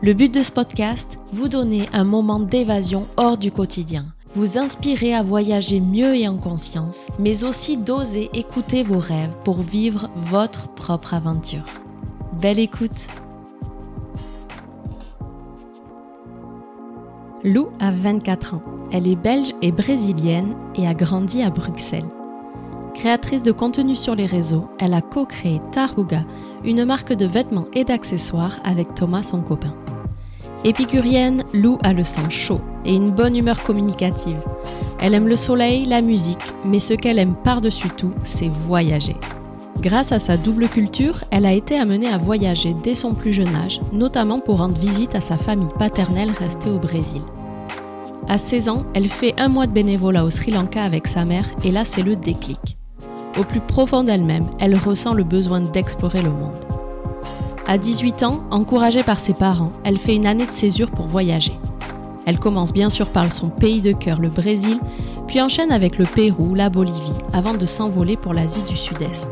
Le but de ce podcast, vous donner un moment d'évasion hors du quotidien, vous inspirer à voyager mieux et en conscience, mais aussi d'oser écouter vos rêves pour vivre votre propre aventure. Belle écoute Lou a 24 ans. Elle est belge et brésilienne et a grandi à Bruxelles. Créatrice de contenu sur les réseaux, elle a co-créé Taruga, une marque de vêtements et d'accessoires avec Thomas son copain. Épicurienne, Lou a le sang chaud et une bonne humeur communicative. Elle aime le soleil, la musique, mais ce qu'elle aime par-dessus tout, c'est voyager. Grâce à sa double culture, elle a été amenée à voyager dès son plus jeune âge, notamment pour rendre visite à sa famille paternelle restée au Brésil. À 16 ans, elle fait un mois de bénévolat au Sri Lanka avec sa mère et là c'est le déclic. Au plus profond d'elle-même, elle ressent le besoin d'explorer le monde. À 18 ans, encouragée par ses parents, elle fait une année de césure pour voyager. Elle commence bien sûr par son pays de cœur, le Brésil, puis enchaîne avec le Pérou, la Bolivie, avant de s'envoler pour l'Asie du Sud-Est.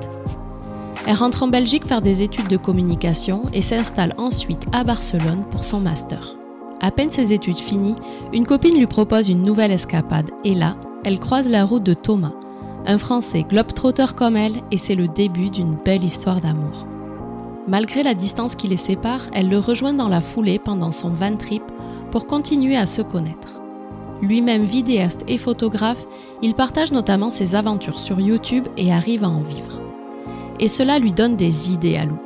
Elle rentre en Belgique faire des études de communication et s'installe ensuite à Barcelone pour son master. À peine ses études finies, une copine lui propose une nouvelle escapade et là, elle croise la route de Thomas, un Français globe-trotteur comme elle et c'est le début d'une belle histoire d'amour. Malgré la distance qui les sépare, elle le rejoint dans la foulée pendant son van trip pour continuer à se connaître. Lui-même vidéaste et photographe, il partage notamment ses aventures sur YouTube et arrive à en vivre. Et cela lui donne des idées à Lou.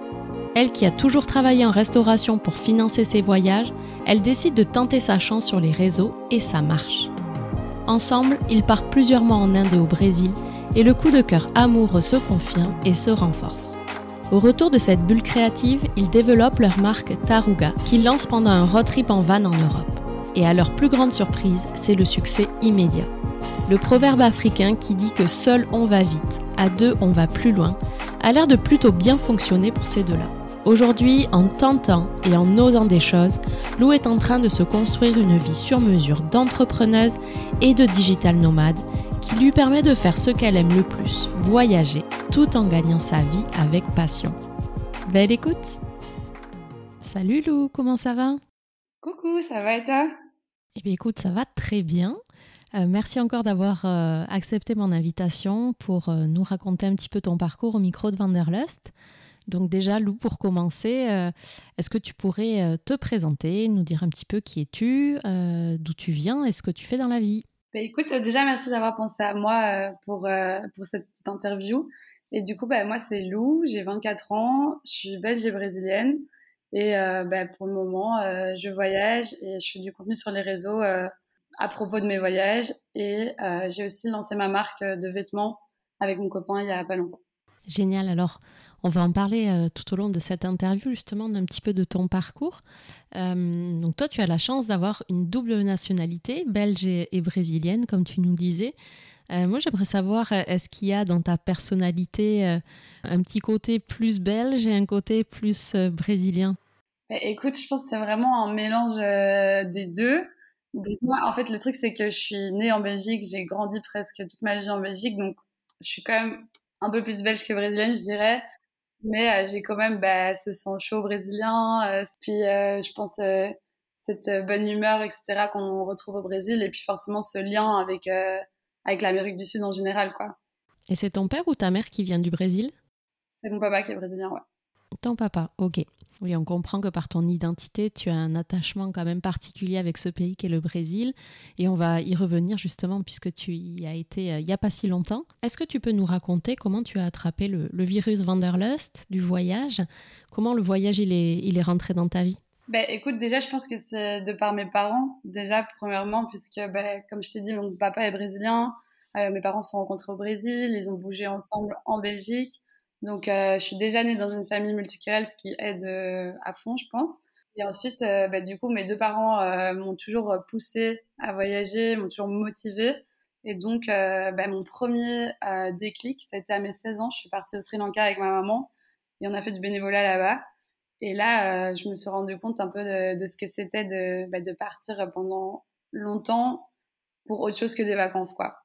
Elle qui a toujours travaillé en restauration pour financer ses voyages, elle décide de tenter sa chance sur les réseaux et ça marche. Ensemble, ils partent plusieurs mois en Inde et au Brésil et le coup de cœur amoureux se confirme et se renforce. Au retour de cette bulle créative, ils développent leur marque Taruga, qu'ils lancent pendant un road trip en van en Europe. Et à leur plus grande surprise, c'est le succès immédiat. Le proverbe africain qui dit que seul on va vite, à deux on va plus loin, a l'air de plutôt bien fonctionner pour ces deux-là. Aujourd'hui, en tentant et en osant des choses, Lou est en train de se construire une vie sur mesure d'entrepreneuse et de digital nomade qui lui permet de faire ce qu'elle aime le plus, voyager, tout en gagnant sa vie avec passion. Belle écoute Salut Lou, comment ça va? Coucou, ça va et toi? Eh bien écoute, ça va très bien. Euh, merci encore d'avoir euh, accepté mon invitation pour euh, nous raconter un petit peu ton parcours au micro de Vanderlust. Donc déjà, Lou, pour commencer, est-ce que tu pourrais te présenter, nous dire un petit peu qui es-tu, d'où tu viens et ce que tu fais dans la vie? Bah, écoute, déjà, merci d'avoir pensé à moi euh, pour, euh, pour cette petite interview. Et du coup, bah, moi, c'est Lou, j'ai 24 ans, je suis belge et brésilienne. Et euh, bah, pour le moment, je voyage et je fais du contenu sur les réseaux à propos de mes voyages. Et j'ai aussi lancé ma marque de vêtements avec mon copain il y a pas longtemps. Génial. Alors, on va en parler euh, tout au long de cette interview, justement, d'un petit peu de ton parcours. Euh, donc, toi, tu as la chance d'avoir une double nationalité, belge et, brésilienne, comme tu nous disais. Euh, moi, j'aimerais savoir, est-ce qu'il y a dans ta personnalité un petit côté plus belge et un côté plus brésilien? Bah, Écoute, je pense que c'est vraiment un mélange des deux. moi, en fait, le truc, c'est que je suis née en Belgique, j'ai grandi presque toute ma vie en Belgique, donc je suis quand même un peu plus belge que brésilienne, je dirais. Mais euh, j'ai quand même bah, ce sang chaud brésilien, euh, puis euh, je pense cette bonne humeur, etc., qu'on retrouve au Brésil, et puis forcément ce lien avec, avec l'Amérique du Sud en général. quoi. Et c'est ton père ou ta mère qui vient du Brésil? C'est mon papa qui est brésilien, ouais. Ton papa, ok. Oui, on comprend que par ton identité, tu as un attachement quand même particulier avec ce pays qui est le Brésil. Et on va y revenir justement puisque tu y as été euh, il n'y a pas si longtemps. Est-ce que tu peux nous raconter comment tu as attrapé le, virus Vanderlust du voyage? Comment le voyage il est, il est rentré dans ta vie? Ben, écoute, déjà, je pense que c'est de par mes parents, déjà, premièrement, puisque, ben, comme je t'ai dit, mon papa est brésilien, euh, mes parents se sont rencontrés au Brésil, ils ont bougé ensemble en Belgique. Donc, euh, je suis déjà née dans une famille multiculturelle, ce qui aide euh, à fond, je pense. Et ensuite, euh, bah, du coup, mes deux parents euh, m'ont toujours poussé à voyager, m'ont toujours motivé. Et donc, bah, mon premier déclic, ça a été à mes 16 ans. Je suis partie au Sri Lanka avec ma maman et on a fait du bénévolat là-bas. Et là, je me suis rendu compte un peu de, ce que c'était de, bah, de partir pendant longtemps pour autre chose que des vacances, quoi.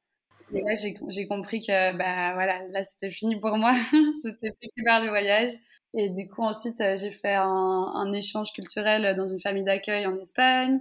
Et là, j'ai compris que, bah voilà, là, c'était fini pour moi. J'étais plus vers le voyage. Et du coup, ensuite, euh, j'ai fait un, échange culturel dans une famille d'accueil en Espagne.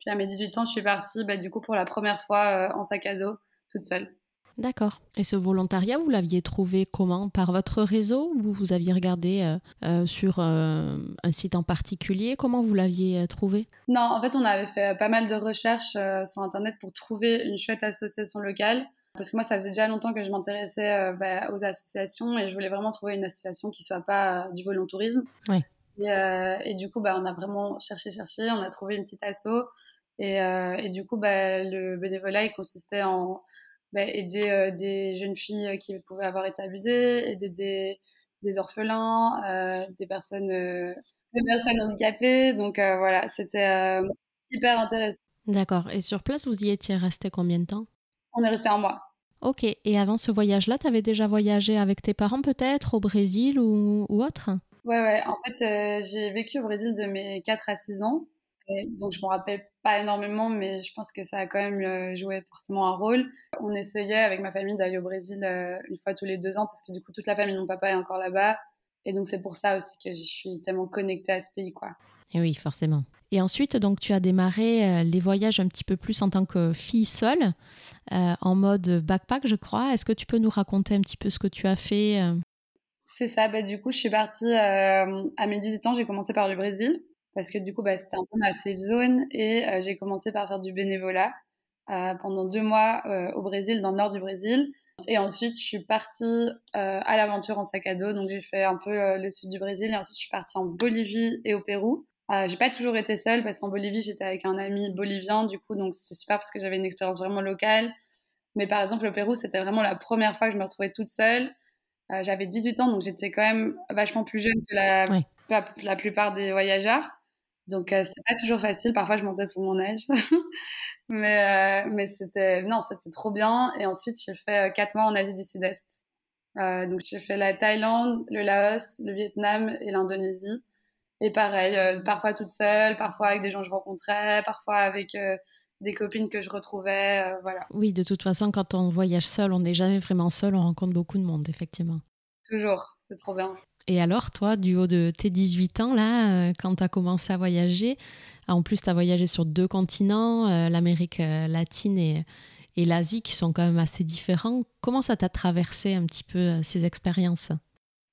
Puis à mes 18 ans, je suis partie, bah, du coup, pour la première fois euh, en sac à dos, toute seule. D'accord. Et ce volontariat, vous l'aviez trouvé comment? Par votre réseau ou vous aviez regardé euh, sur un site en particulier? Comment vous l'aviez trouvé? Non, en fait, on avait fait pas mal de recherches sur Internet pour trouver une chouette association locale. Parce que moi, ça faisait déjà longtemps que je m'intéressais euh, bah, aux associations et je voulais vraiment trouver une association qui soit pas euh, du volontourisme. Oui. Et, euh, et, du coup, bah, on a vraiment cherché, cherché, on a trouvé une petite asso. Et, et du coup, bah, le bénévolat, il consistait en bah, aider des jeunes filles qui pouvaient avoir été abusées, aider des, des orphelins, des personnes, des personnes handicapées. Donc voilà, c'était hyper intéressant. D'accord. Et sur place, vous y étiez resté combien de temps? On est resté un mois. Ok, et avant ce voyage-là, tu avais déjà voyagé avec tes parents peut-être au Brésil ou, autre? Ouais, ouais, en fait, euh, j'ai vécu au Brésil de mes 4 à 6 ans. Donc, je me rappelle pas énormément, mais je pense que ça a quand même euh, joué forcément un rôle. On essayait avec ma famille d'aller au Brésil euh, une fois tous les deux ans parce que du coup, toute la famille de mon papa est encore là-bas. Et donc, c'est pour ça aussi que je suis tellement connectée à ce pays, quoi. Et oui, forcément. Et ensuite, donc, tu as démarré euh, les voyages un petit peu plus en tant que fille seule, euh, en mode backpack, je crois. Est-ce que tu peux nous raconter un petit peu ce que tu as fait? C'est ça. Bah, du coup, je suis partie à mes 18 ans. J'ai commencé par le Brésil parce que du coup, bah, c'était un peu ma safe zone et j'ai commencé par faire du bénévolat pendant deux mois au Brésil, dans le nord du Brésil. Et ensuite, je suis partie à l'aventure en sac à dos. Donc, j'ai fait un peu le sud du Brésil et ensuite, je suis partie en Bolivie et au Pérou. Euh, j'ai pas toujours été seule parce qu'en Bolivie, j'étais avec un ami bolivien, du coup, donc c'était super parce que j'avais une expérience vraiment locale. Mais par exemple, au Pérou, c'était vraiment la première fois que je me retrouvais toute seule. Euh, j'avais 18 ans, donc j'étais quand même vachement plus jeune que la, la, plupart des voyageurs. Donc euh, c'est pas toujours facile. Parfois, je montais sur mon âge. mais euh, mais c'était non, c'était trop bien. Et ensuite, j'ai fait 4 mois en Asie du Sud-Est. donc j'ai fait la Thaïlande, le Laos, le Vietnam et l'Indonésie. Et pareil, euh, parfois toute seule, parfois avec des gens que je rencontrais, parfois avec euh, des copines que je retrouvais, euh, voilà. Oui, de toute façon, quand on voyage seul, on n'est jamais vraiment seul, on rencontre beaucoup de monde, effectivement. Toujours, c'est trop bien. Et alors, toi, du haut de tes 18 ans, là, quand tu as commencé à voyager, en plus, tu as voyagé sur deux continents, l'Amérique latine et, l'Asie, qui sont quand même assez différents. Comment ça t'a traversé un petit peu ces expériences?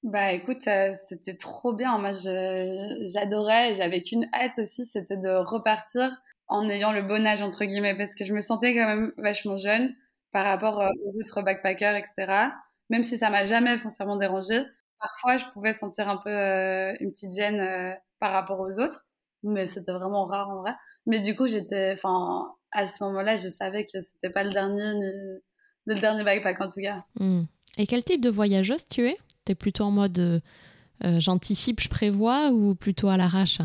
Bah écoute, euh, c'était trop bien. Moi, j'adorais. J'avais qu'une hâte aussi, c'était de repartir en ayant le bon âge entre guillemets, parce que je me sentais quand même vachement jeune par rapport euh, aux autres backpackers, etc. Même si ça m'a jamais foncièrement dérangé, parfois je pouvais sentir un peu euh, une petite gêne par rapport aux autres, mais c'était vraiment rare en vrai. Mais du coup, j'étais, enfin, à ce moment-là, je savais que c'était pas le dernier, ni le dernier backpack en tout cas. Hmm. Et quel type de voyageuse tu es? T'es plutôt en mode euh, euh, j'anticipe, je prévois ou plutôt à l'arrache?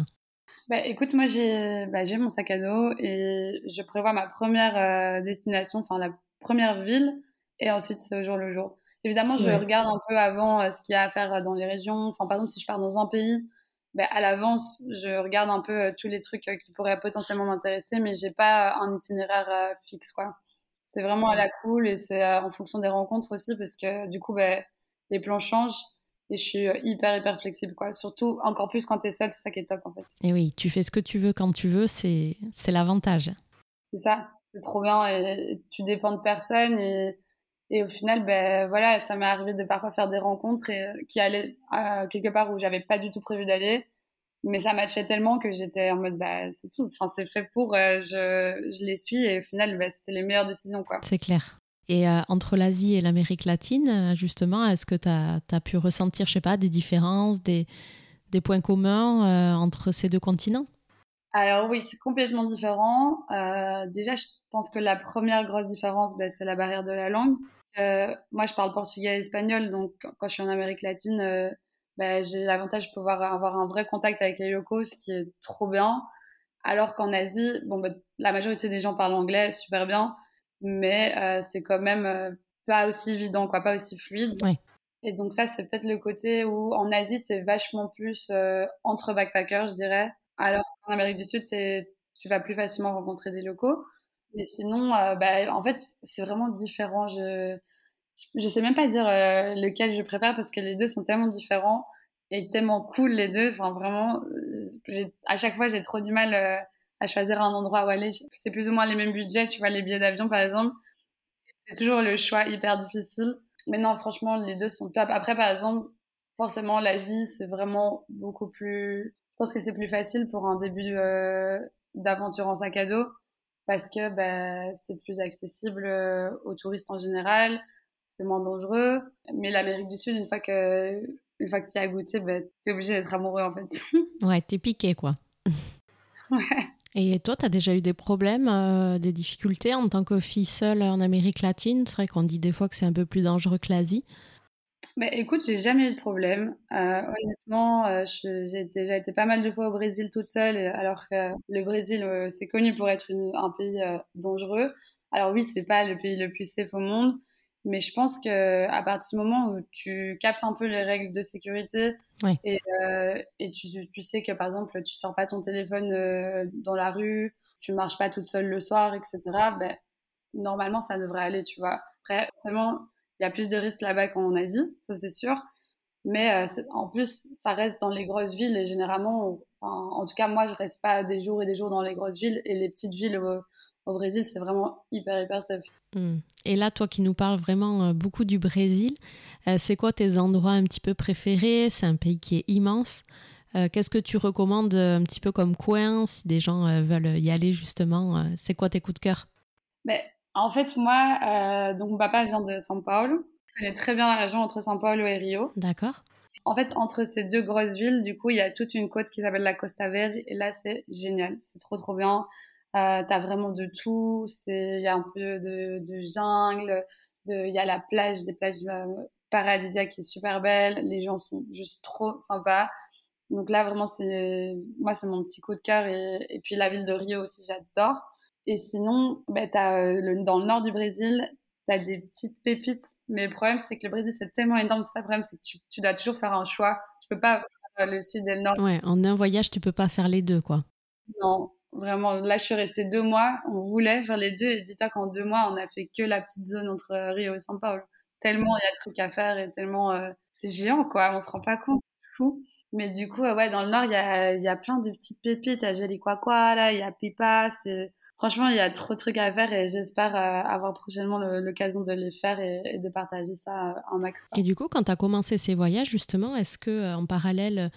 Bah, écoute, moi j'ai bah, mon sac à dos et je prévois ma première euh, destination, enfin la première ville, et ensuite c'est au jour le jour. Évidemment, je regarde un peu avant ce qu'il y a à faire dans les régions. Enfin, par exemple, si je pars dans un pays, bah, à l'avance, je regarde un peu tous les trucs qui pourraient potentiellement m'intéresser, mais j'ai pas un itinéraire fixe, quoi. C'est vraiment à la cool et c'est en fonction des rencontres aussi, parce que du coup, bah, les plans changent et je suis euh, hyper hyper flexible quoi. Surtout encore plus quand tu es seule c'est ça qui est top en fait. Et oui tu fais ce que tu veux quand tu veux c'est c'est l'avantage. C'est ça c'est trop bien et tu dépends de personne et, et au final ben voilà ça m'est arrivé de parfois faire des rencontres euh, qui allaient euh, quelque part où j'avais pas du tout prévu d'aller. Mais ça matchait tellement que j'étais en mode bah c'est tout. Enfin c'est fait pour je, je les suis et au final bah, c'était les meilleures décisions quoi. C'est clair. Et euh, entre l'Asie et l'Amérique latine, euh, justement, est-ce que tu as, pu ressentir, je sais pas, des différences, des, des points communs euh, entre ces deux continents? Alors oui, c'est complètement différent. déjà, je pense que la première grosse différence, ben, c'est la barrière de la langue. moi, je parle portugais et espagnol, donc quand je suis en Amérique latine, bah, j'ai l'avantage de pouvoir avoir un vrai contact avec les locaux, ce qui est trop bien. Alors qu'en Asie, bon, bah, la majorité des gens parlent anglais super bien, mais euh, c'est quand même euh, pas aussi évident, quoi, pas aussi fluide. Et donc ça, c'est peut-être le côté où en Asie, tu es vachement plus euh, entre backpackers, je dirais. Alors qu'en Amérique du Sud, tu vas plus facilement rencontrer des locaux. Mais sinon, bah, en fait, c'est vraiment différent. Je je sais même pas dire euh, lequel je préfère parce que les deux sont tellement différents et tellement cool les deux. Enfin, vraiment, à chaque fois, j'ai trop du mal euh, à choisir un endroit où aller. C'est plus ou moins les mêmes budgets, tu vois, les billets d'avion par exemple. C'est toujours le choix hyper difficile. Mais non, franchement, les deux sont top. Après, par exemple, forcément, l'Asie, c'est vraiment beaucoup plus. Je pense que c'est plus facile pour un début euh, d'aventure en sac à dos parce que bah, c'est plus accessible aux touristes en général c'est moins dangereux. Mais l'Amérique du Sud, une fois que, une fois que tu as goûté, bah, tu es obligé d'être amoureux en fait. ouais, t'es piqué quoi. ouais. Et toi, tu as déjà eu des problèmes, euh, des difficultés en tant que fille seule en Amérique latine? C'est vrai qu'on dit des fois que c'est un peu plus dangereux que l'Asie. Bah, écoute, j'ai jamais eu de problème. Euh, honnêtement, euh, j'ai déjà été pas mal de fois au Brésil toute seule, alors que le Brésil, c'est connu pour être un pays dangereux. Alors oui, c'est pas le pays le plus safe au monde, mais je pense que à partir du moment où tu captes un peu les règles de sécurité et, euh, et tu, tu, sais que par exemple tu sors pas ton téléphone euh, dans la rue, tu marches pas toute seule le soir, etc. Ben normalement ça devrait aller, tu vois. Après, seulement il y a plus de risques là-bas qu'en Asie, ça c'est sûr. Mais euh, en plus, ça reste dans les grosses villes et généralement, en tout cas moi, je reste pas des jours et des jours dans les grosses villes et les petites villes au Brésil, c'est vraiment hyper, hyper safe. Hmm. Et là, toi qui nous parles vraiment euh, beaucoup du Brésil, euh, c'est quoi tes endroits un petit peu préférés? C'est un pays qui est immense. Qu'est-ce que tu recommandes un petit peu comme coin si des gens veulent y aller justement C'est quoi tes coups de cœur? Mais, ben, En fait, moi, donc mon papa vient de São Paulo. Je connais très bien la région entre São Paulo et Rio. D'accord. En fait, entre ces deux grosses villes, du coup, il y a toute une côte qui s'appelle la Costa Verde. Et là, c'est génial. C'est trop, trop bien. Euh, t'as vraiment de tout. Il y a un peu de, de jungle, il y a la plage, des plages euh, paradisiaques qui est super belle. Les gens sont juste trop sympas. Donc là, vraiment, c'est moi, c'est mon petit coup de cœur. Et, et, puis la ville de Rio aussi, j'adore. Et sinon, bah, as, euh, le, dans le nord du Brésil, tu as des petites pépites. Mais le problème, c'est que le Brésil, c'est tellement énorme. C'est ça le problème, c'est que tu, tu, dois toujours faire un choix. Tu peux pas faire le sud et le nord. Ouais, en un voyage, tu peux pas faire les deux, quoi. Non, Vraiment, là, je suis restée deux mois. On voulait faire les deux. Et dis-toi qu'en deux mois, on a fait que la petite zone entre Rio et São Paulo. Tellement il y a de trucs à faire et tellement euh, c'est géant, quoi. On se rend pas compte. C'est fou. Mais du coup, ouais, dans le nord, il y a, y a plein de petites pépites. Il y a là, il y a Pipa. Franchement, il y a trop de trucs à faire et j'espère euh, avoir prochainement l'occasion de les faire et, de partager ça euh, en max. Et du coup, quand tu as commencé ces voyages, justement, est-ce que en parallèle,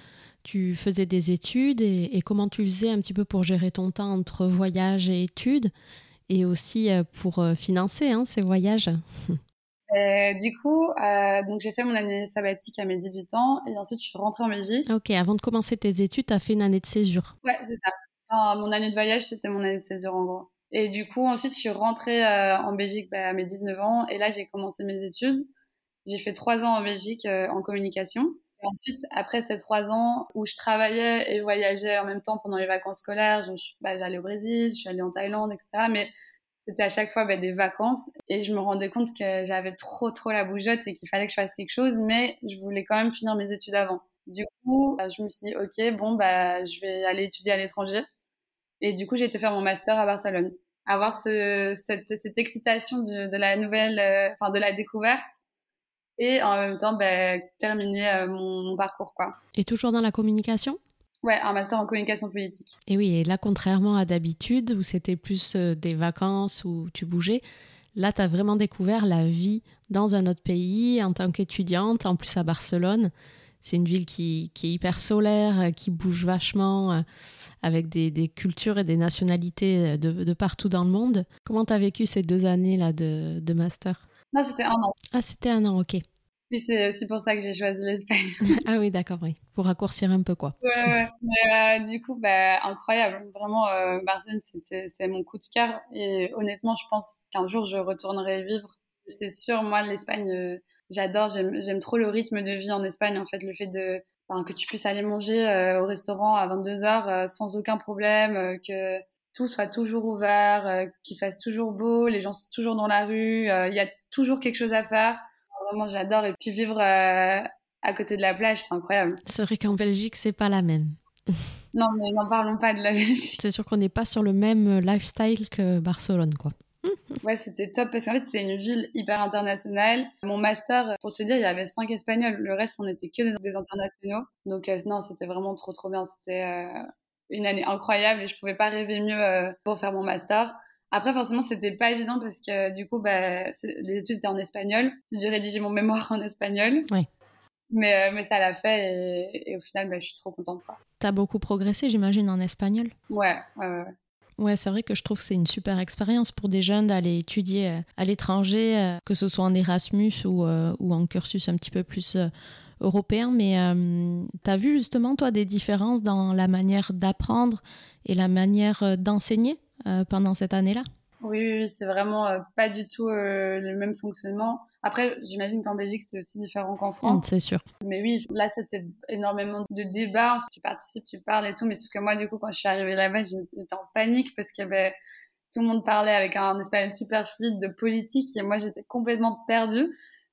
tu faisais des études et, comment tu faisais un petit peu pour gérer ton temps entre voyage et études et aussi euh, pour euh, financer hein, ces voyages? Euh, du coup, donc j'ai fait mon année sabbatique à mes 18 ans et ensuite je suis rentrée en Belgique. Ok, avant de commencer tes études, tu as fait une année de césure. Ouais, c'est ça. Mon année de voyage, c'était mon année de césure en gros. Et du coup, ensuite, je suis rentrée en Belgique bah, à mes 19 ans et là, j'ai commencé mes études. J'ai fait trois ans en Belgique en communication. Ensuite, après ces trois ans où je travaillais et voyageais en même temps pendant les vacances scolaires, bah, j'allais au Brésil, je suis allée en Thaïlande, etc. Mais c'était à chaque fois bah, des vacances et je me rendais compte que j'avais trop trop la bougeotte et qu'il fallait que je fasse quelque chose, mais je voulais quand même finir mes études avant. Du coup, bah, je me suis dit, ok, bon, bah, je vais aller étudier à l'étranger. Et du coup, j'ai été faire mon master à Barcelone. Avoir ce, cette, cette excitation de, de la nouvelle, euh, enfin de la découverte, et en même temps ben, terminer euh, mon, parcours. Quoi. Et toujours dans la communication? Ouais, un master en communication politique. Et oui, et là, contrairement à d'habitude, où c'était plus euh, des vacances, où tu bougeais, là, tu as vraiment découvert la vie dans un autre pays en tant qu'étudiante, en plus à Barcelone. C'est une ville qui, qui, est hyper solaire, euh, qui bouge vachement, avec des, des cultures et des nationalités de, de, partout dans le monde. Comment tu as vécu ces deux années-là de, de master? Non, c'était un an. Ah, c'était un an, ok. Puis c'est aussi pour ça que j'ai choisi l'Espagne. ah oui, d'accord, oui. Pour raccourcir un peu, quoi. Ouais, ouais. Mais euh, du coup, bah, incroyable. Vraiment, euh, Barcelone, c'est mon coup de cœur. Et honnêtement, je pense qu'un jour, je retournerai vivre. C'est sûr, moi, l'Espagne, euh, j'adore, j'aime trop le rythme de vie en Espagne, en fait, le fait de que tu puisses aller manger euh, au restaurant à 22h euh, sans aucun problème, euh, que tout soit toujours ouvert, qu'il fasse toujours beau, les gens sont toujours dans la rue, il y a toujours quelque chose à faire. Vraiment, j'adore. Et puis vivre à côté de la plage, c'est incroyable. C'est vrai qu'en Belgique, c'est pas la même. non, mais n'en parlons pas de la Belgique. C'est sûr qu'on n'est pas sur le même lifestyle que Barcelone, quoi. Ouais, c'était top parce qu'en fait, c'était une ville hyper internationale. Mon master, pour te dire, il y avait cinq Espagnols. Le reste, on n'était que des, internationaux. Donc, euh, non, c'était vraiment trop, trop bien. C'était euh, une année incroyable et je pouvais pas rêver mieux euh, pour faire mon master. Après, forcément, c'était pas évident parce que du coup, bah, les études étaient en espagnol. J'ai dû rédiger mon mémoire en espagnol. Oui. Mais, mais ça l'a fait et, au final, bah, je suis trop contente. Tu as beaucoup progressé, j'imagine, en espagnol? Ouais, ouais, ouais. Ouais, c'est vrai que je trouve que c'est une super expérience pour des jeunes d'aller étudier euh, à l'étranger, euh, que ce soit en Erasmus ou, euh, ou en cursus un petit peu plus européen. Mais tu as vu justement, toi, des différences dans la manière d'apprendre et la manière d'enseigner pendant cette année-là? Oui, c'est vraiment pas du tout le même fonctionnement. Après, j'imagine qu'en Belgique, c'est aussi différent qu'en France. c'est sûr. Mais oui, là, c'était énormément de débats. Tu participes, tu parles et tout. Mais ce que moi, du coup, quand je suis arrivée là-bas, j'étais en panique parce qu'il y avait tout le monde parlait avec un espagnol super fluide de politique et moi, j'étais complètement perdue.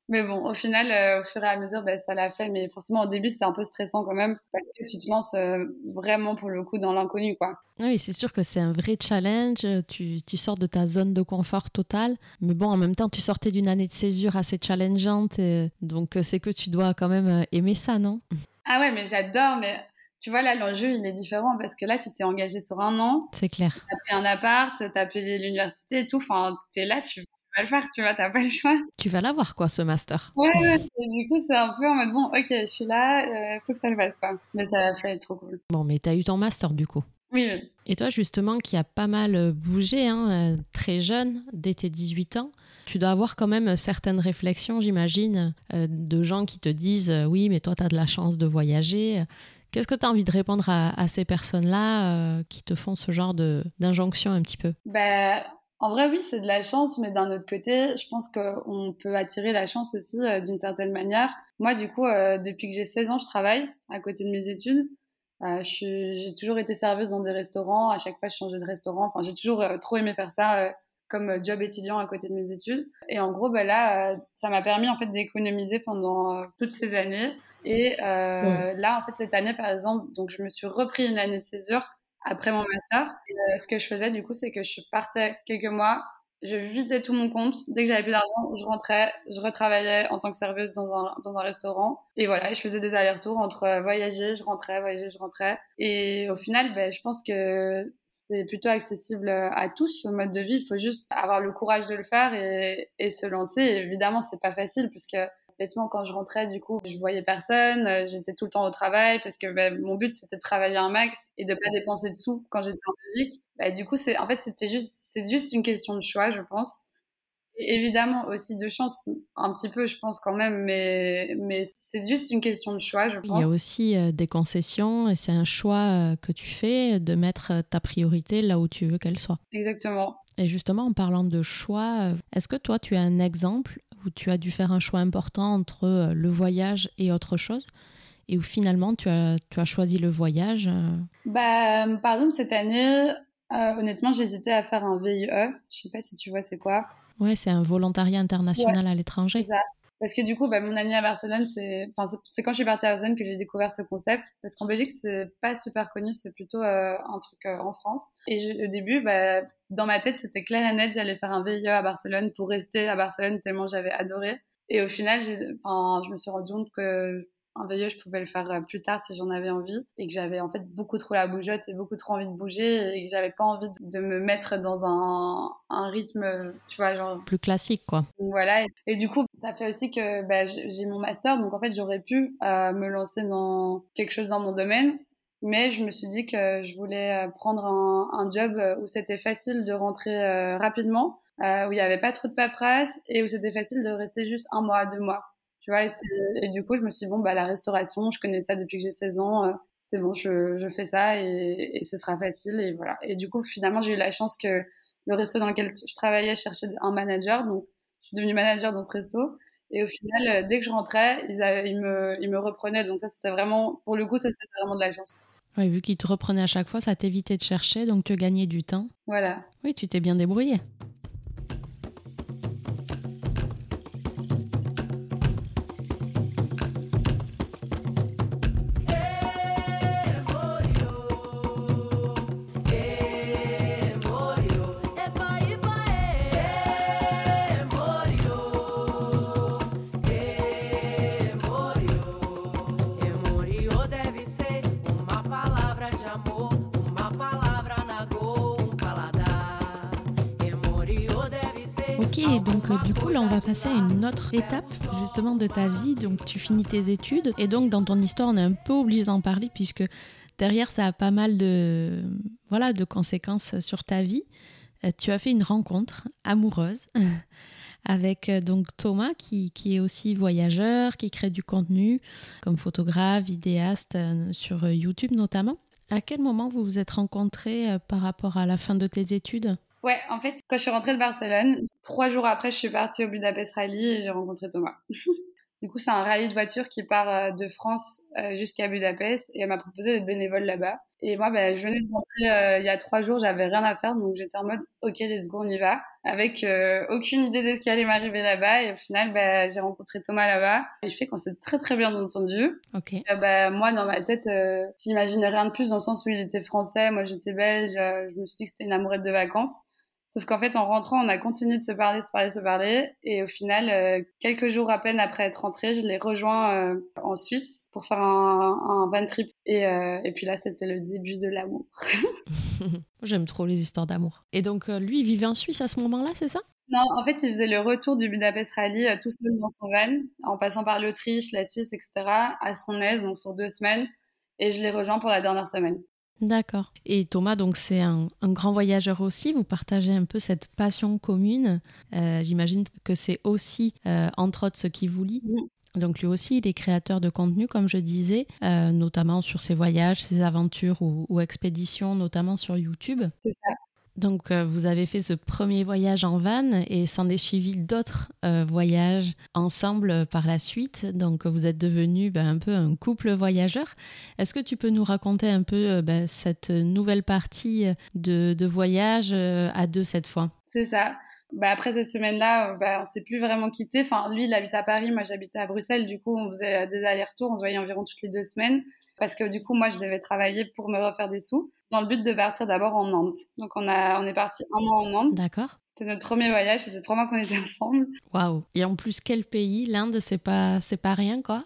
Mais bon, au final, euh, au fur et à mesure, ben, ça l'a fait. Mais forcément, au début, c'était un peu stressant quand même parce que tu te lances euh, vraiment pour le coup dans l'inconnu, quoi. Oui, c'est sûr que c'est un vrai challenge. Tu, tu, sors de ta zone de confort totale. Mais bon, en même temps, tu sortais d'une année de césure assez challengeante. Donc, euh, c'est que tu dois quand même aimer ça, non? Ah ouais, mais j'adore. Mais tu vois, là, l'enjeu, il est différent parce que là, tu t'es engagé sur un an. C'est clair. Tu as pris un appart, tu as payé l'université et tout. Enfin, tu es là, tu le faire, tu vois, t'as pas le choix. Tu vas l'avoir, quoi, ce master. Ouais, ouais. du coup, c'est un peu en mode, bon, ok, je suis là, il euh, faut que ça le fasse, quoi. Mais ça va faire trop cool. Bon, mais t'as eu ton master, du coup. Oui, oui. Et toi, justement, qui a pas mal euh, bougé, hein, euh, très jeune, dès tes 18 ans, tu dois avoir quand même certaines réflexions, j'imagine, de gens qui te disent Oui, mais toi, tu as de la chance de voyager. Qu'est-ce que tu as envie de répondre à, ces personnes-là qui te font ce genre d'injonction un petit peu? Bah, en vrai, oui, c'est de la chance, mais d'un autre côté, je pense qu'on peut attirer la chance aussi euh, d'une certaine manière. Moi, du coup, euh, depuis que j'ai 16 ans, je travaille à côté de mes études. Euh, j'ai toujours été serveuse dans des restaurants. À chaque fois, je changeais de restaurant. Enfin, j'ai toujours trop aimé faire ça comme job étudiant à côté de mes études. Et en gros, bah, là, ça m'a permis en fait d'économiser pendant toutes ces années. Et là, en fait, cette année, par exemple, donc je me suis repris une année de césure après mon master. Euh, ce que je faisais, du coup, c'est que je partais quelques mois, je vidais tout mon compte. Dès que j'avais plus d'argent, je rentrais, je retravaillais en tant que serveuse dans un, dans un restaurant. Et voilà, je faisais des allers-retours entre euh, voyager, je rentrais, voyager, je rentrais. Et au final, ben, je pense que c'est plutôt accessible à tous ce mode de vie. Il faut juste avoir le courage de le faire et, et se lancer. Et évidemment, c'est pas facile puisque complètement quand je rentrais du coup je voyais personne euh, j'étais tout le temps au travail parce que bah, mon but c'était de travailler un max et de pas dépenser de sous quand j'étais en Belgique. Bah, du coup c'est en fait c'était juste c'est juste une question de choix je pense. Et évidemment aussi de chance un petit peu je pense quand même mais mais c'est juste une question de choix je pense il y a aussi euh, des concessions et c'est un choix euh, que tu fais de mettre ta priorité là où tu veux qu'elle soit. Exactement. Et justement, en parlant de choix, est-ce que toi, tu as un exemple où tu as dû faire un choix important entre euh, le voyage et autre chose et où finalement tu as, tu as choisi le voyage euh? bah, Par exemple, cette année, euh, honnêtement, j'hésitais à faire un VIE. Je sais pas si tu vois c'est quoi. Ouais, c'est un volontariat international à l'étranger. Parce que du coup, bah, mon année à Barcelone, c'est enfin, quand je suis partie à Barcelone que j'ai découvert ce concept. Parce qu'en Belgique, c'est pas super connu, c'est plutôt euh, un truc euh, en France. Et au début, bah, dans ma tête, c'était clair et net, j'allais faire un VIE à Barcelone pour rester à Barcelone tellement j'avais adoré. Et au final, je me suis rendu compte que un VIE, je pouvais le faire euh, plus tard si j'en avais envie et que j'avais en fait beaucoup trop la bougeotte et beaucoup trop envie de bouger et que j'avais pas envie de me mettre dans un, un, rythme, tu vois, genre plus classique quoi. Voilà et, du coup, ça fait aussi que bah, j'ai mon master donc en fait j'aurais pu euh, me lancer dans quelque chose dans mon domaine. Mais je me suis dit que je voulais euh, prendre un, un job où c'était facile de rentrer rapidement, où il n'y avait pas trop de paperasse et où c'était facile de rester juste un mois, deux mois. Tu vois, et, du coup, je me suis dit, bon, bah, la restauration, je connais ça depuis que j'ai 16 ans, euh, c'est bon, je, je, fais ça et, et, ce sera facile. Et voilà. Et du coup, finalement, j'ai eu la chance que le resto dans lequel je travaillais cherchait un manager. Donc, je suis devenue manager dans ce resto. Et au final, dès que je rentrais, ils, ils, me, ils me reprenaient. Donc ça, c'était vraiment, pour le coup, ça, c'était vraiment de la chance. Oui, vu qu'ils te reprenaient à chaque fois, ça t'évitait de chercher, donc tu gagnais du temps. Voilà. Oui, tu t'es bien débrouillé. On va passer à une autre étape justement de ta vie. Donc tu finis tes études et donc dans ton histoire on est un peu obligé d'en parler puisque derrière ça a pas mal de voilà de conséquences sur ta vie. Euh, tu as fait une rencontre amoureuse avec euh, donc Thomas qui, qui, est aussi voyageur, qui crée du contenu comme photographe, vidéaste sur YouTube notamment. À quel moment vous vous êtes rencontrés par rapport à la fin de tes études? Ouais, en fait, quand je suis rentrée de Barcelone, trois jours après, je suis partie au Budapest Rally et j'ai rencontré Thomas. du coup, c'est un rallye de voiture qui part euh, de France euh, jusqu'à Budapest et elle m'a proposé d'être bénévole là-bas. Et moi, ben, je venais de rentrer euh, il y a trois jours, j'avais rien à faire, donc j'étais en mode OK, let's go, on y va, avec aucune idée de ce qui allait m'arriver là-bas. Et au final, ben, j'ai rencontré Thomas là-bas. Et je fais qu'on s'est très très bien entendu. Ok. Ben, moi, dans ma tête, j'imaginais rien de plus dans le sens où il était français, moi j'étais belge. je me suis dit que c'était une amourette de vacances. Sauf qu'en fait, en rentrant, on a continué de se parler, se parler, se parler. Et au final, euh, quelques jours à peine après être rentrée, je l'ai rejoint euh, en Suisse pour faire un, un van trip. Et, euh, et puis là, c'était le début de l'amour. J'aime trop les histoires d'amour. Et donc, lui, il vivait en Suisse à ce moment-là, c'est ça? Non, en fait, il faisait le retour du Budapest Rally tout seul dans son van, en passant par l'Autriche, la Suisse, etc., à son aise, donc sur deux semaines. Et je l'ai rejoint pour la dernière semaine. D'accord. Et Thomas, donc c'est un, grand voyageur aussi. Vous partagez un peu cette passion commune. Euh, j'imagine que c'est aussi, euh, entre autres, ce qui vous lie. Donc lui aussi, il est créateur de contenu, comme je disais, euh, notamment sur ses voyages, ses aventures ou, ou expéditions, notamment sur YouTube. C'est ça. Donc, euh, vous avez fait ce premier voyage en van et s'en est suivi d'autres euh, voyages ensemble euh, par la suite. Donc, vous êtes devenu ben, un peu un couple voyageur. Est-ce que tu peux nous raconter un peu ben, cette nouvelle partie de, voyage à deux cette fois? C'est ça. Bah, après cette semaine-là, bah, on s'est plus vraiment quitté. Enfin, lui, il habite à Paris, moi j'habitais à Bruxelles. Du coup, on faisait des allers-retours, on se voyait environ toutes les deux semaines parce que du coup, moi, je devais travailler pour me refaire des sous dans le but de partir d'abord en Inde. Donc, on, a, on est parti un mois en Inde. D'accord. C'était notre premier voyage, c'était trois mois qu'on était ensemble. Waouh Et en plus, quel pays? L'Inde, c'est pas, c'est pas rien, quoi?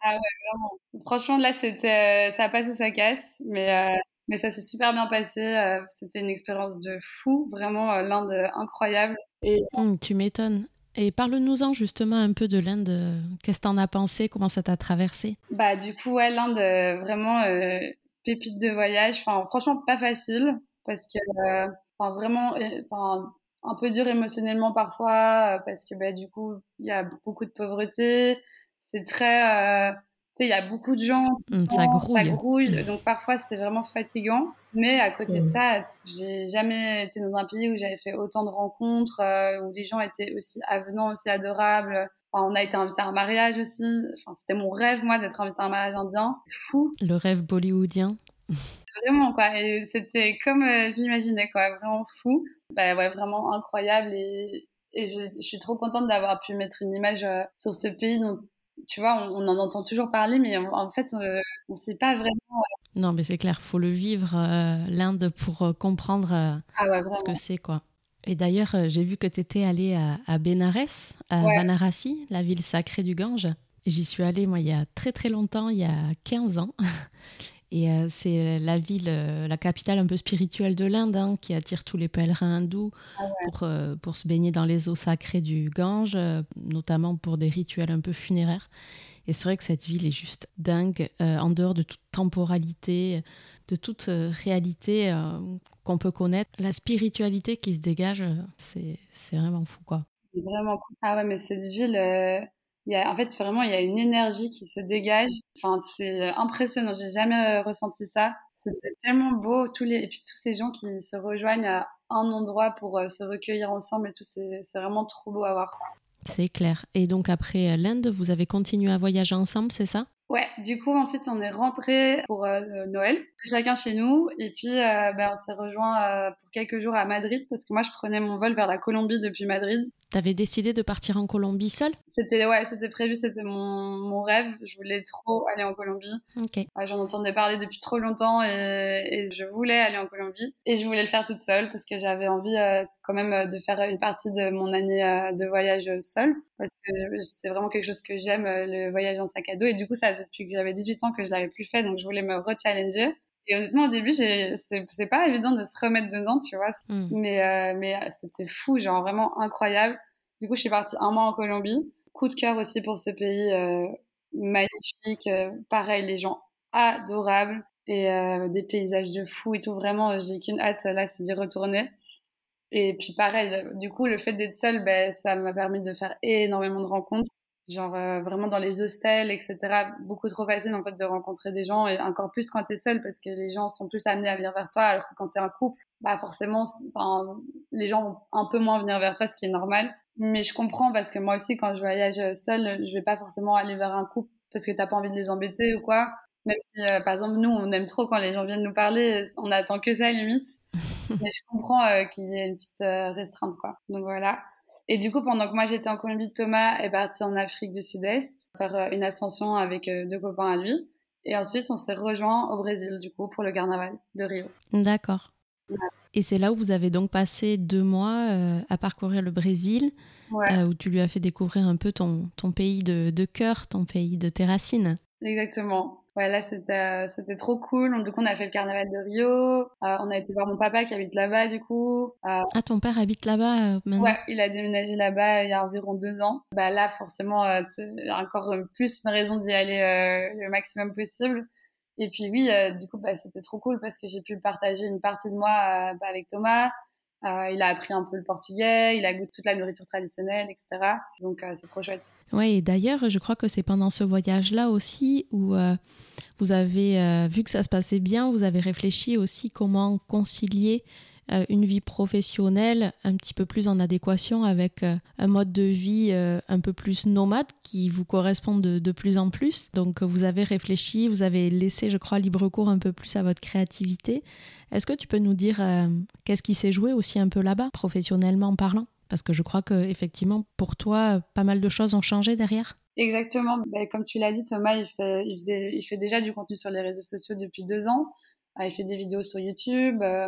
Ah ouais, vraiment. Franchement, là, c'était, ça a passé sa casse, mais, euh, mais ça s'est super bien passé. Euh, c'était une expérience de fou, vraiment, euh, l'Inde incroyable. Et... Hum, tu m'étonnes. Et parle-nous-en justement un peu de l'Inde. Qu'est-ce que t'en as pensé? Comment ça t'a traversé? Bah du coup, ouais, l'Inde, euh, vraiment euh, pépite de voyage. Enfin, franchement, pas facile parce que, euh, enfin, vraiment, enfin, un peu dur émotionnellement parfois parce que, bah, du coup, il y a beaucoup de pauvreté. C'est très il y a beaucoup de gens, mmh, ça, grouille. donc parfois c'est vraiment fatigant. Mais à côté de mmh. ça, j'ai jamais été dans un pays où j'avais fait autant de rencontres, euh, où les gens étaient aussi avenants, aussi adorables. on a été invité à un mariage aussi. Enfin, c'était mon rêve, moi, d'être invité à un mariage indien. Fou. Le rêve bollywoodien. Vraiment, quoi. Et c'était comme euh, je l'imaginais, quoi. Vraiment fou. Bah, ouais, vraiment incroyable. Et, et je, je, suis trop contente d'avoir pu mettre une image euh, sur ce pays dont tu vois, on, en entend toujours parler, mais en, fait, euh, on ne sait pas vraiment. Euh, non, mais c'est clair, faut le vivre euh, l'Inde pour comprendre ah ce que c'est, quoi. Et d'ailleurs, j'ai vu que tu étais allée à, à Benares, à Vanarasi, la ville sacrée du Gange. J'y suis allée, moi, il y a très très longtemps, il y a 15 ans. Et euh, c'est la ville, euh, la capitale un peu spirituelle de l'Inde, hein, qui attire tous les pèlerins hindous ah pour, euh, pour se baigner dans les eaux sacrées du Gange, notamment pour des rituels un peu funéraires. Et c'est vrai que cette ville est juste dingue, en dehors de toute temporalité, de toute réalité qu'on peut connaître. La spiritualité qui se dégage, c'est vraiment fou, quoi. C'est vraiment cool. Ah ouais, mais cette ville, en fait, vraiment, il y a une énergie qui se dégage. Enfin, c'est impressionnant. J'ai jamais euh, ressenti ça. C'était tellement beau. Tous les, et puis tous ces gens qui se rejoignent à un endroit pour euh, se recueillir ensemble et tout, c'est vraiment trop beau à voir. C'est clair. Et donc après l'Inde, vous avez continué à voyager ensemble, c'est ça? Ouais, du coup ensuite on est rentré pour euh, Noël, chacun chez nous, et puis euh, ben, on s'est rejoint euh, pour quelques jours à Madrid parce que moi je prenais mon vol vers la Colombie depuis Madrid. T'avais décidé de partir en Colombie seule? C'était ouais, c'était prévu, c'était mon, mon rêve. Je voulais trop aller en Colombie. Ok. J'en entendais parler depuis trop longtemps et, et, je voulais aller en Colombie et je voulais le faire toute seule parce que j'avais envie quand même de faire une partie de mon année de voyage seule parce que c'est vraiment quelque chose que j'aime, le voyage en sac à dos et du coup ça depuis que j'avais 18 ans que je l'avais plus fait, donc je voulais me rechallenger. Et honnêtement, au début, c'est pas évident de se remettre dedans, tu vois. Hmm. Mais, euh, mais euh, c'était fou, genre vraiment incroyable. Du coup, je suis partie un mois en Colombie. Coup de cœur aussi pour ce pays euh, magnifique. pareil, les gens adorables et des paysages de fou et tout. Vraiment, j'ai qu'une hâte là, c'est d'y retourner. Et puis pareil, du coup, le fait d'être seule, ben, ça m'a permis de faire énormément de rencontres genre euh, vraiment dans les hostels, etc. Beaucoup trop facile en fait de rencontrer des gens et encore plus quand tu es seul parce que les gens sont plus amenés à venir vers toi alors que quand tu es un couple, bah forcément les gens vont un peu moins venir vers toi ce qui est normal. Mais je comprends parce que moi aussi quand je voyage seule, je vais pas forcément aller vers un couple parce que t'as pas envie de les embêter ou quoi. Même si euh, par exemple nous on aime trop quand les gens viennent nous parler, on attend que ça limite. Mais je comprends euh, qu'il y ait une petite restreinte quoi. Donc voilà. Et du coup, pendant que moi j'étais en Colombie, Thomas est parti en Afrique du Sud-Est faire euh, une ascension avec euh, deux copains à lui. Et ensuite, on s'est rejoint au Brésil, du coup, pour le carnaval de Rio. D'accord. Et c'est là où vous avez donc passé deux mois euh, à parcourir le Brésil, où tu lui as fait découvrir un peu ton, ton pays de, de cœur, ton pays de tes racines. Exactement. Ouais, là, c'était, c'était trop cool. Du coup, on a fait le carnaval de Rio. Euh, on a été voir mon papa qui habite là-bas, du coup. Euh, ah, ton père habite là-bas euh, maintenant? Ouais, il a déménagé là-bas il y a environ deux ans. Bah là, forcément, c'est encore plus une raison d'y aller le maximum possible. Et puis oui, du coup, bah, c'était trop cool parce que j'ai pu partager une partie de moi bah, avec Thomas. Euh, il a appris un peu le portugais, il a goûté toute la nourriture traditionnelle, etc. Donc euh, c'est trop chouette. Oui, et d'ailleurs, je crois que c'est pendant ce voyage-là aussi où euh, vous avez vu que ça se passait bien, vous avez réfléchi aussi comment concilier une vie professionnelle un petit peu plus en adéquation avec euh, un mode de vie euh, un peu plus nomade qui vous correspond de, plus en plus. Donc vous avez réfléchi, vous avez laissé, je crois, libre cours un peu plus à votre créativité. Est-ce que tu peux nous dire qu'est-ce qui s'est joué aussi un peu là-bas, professionnellement parlant? Parce que je crois que effectivement, pour toi, pas mal de choses ont changé derrière. Exactement. Ben, comme tu l'as dit, Thomas, il fait, il fait déjà du contenu sur les réseaux sociaux depuis deux ans. Ah, il fait des vidéos sur YouTube euh,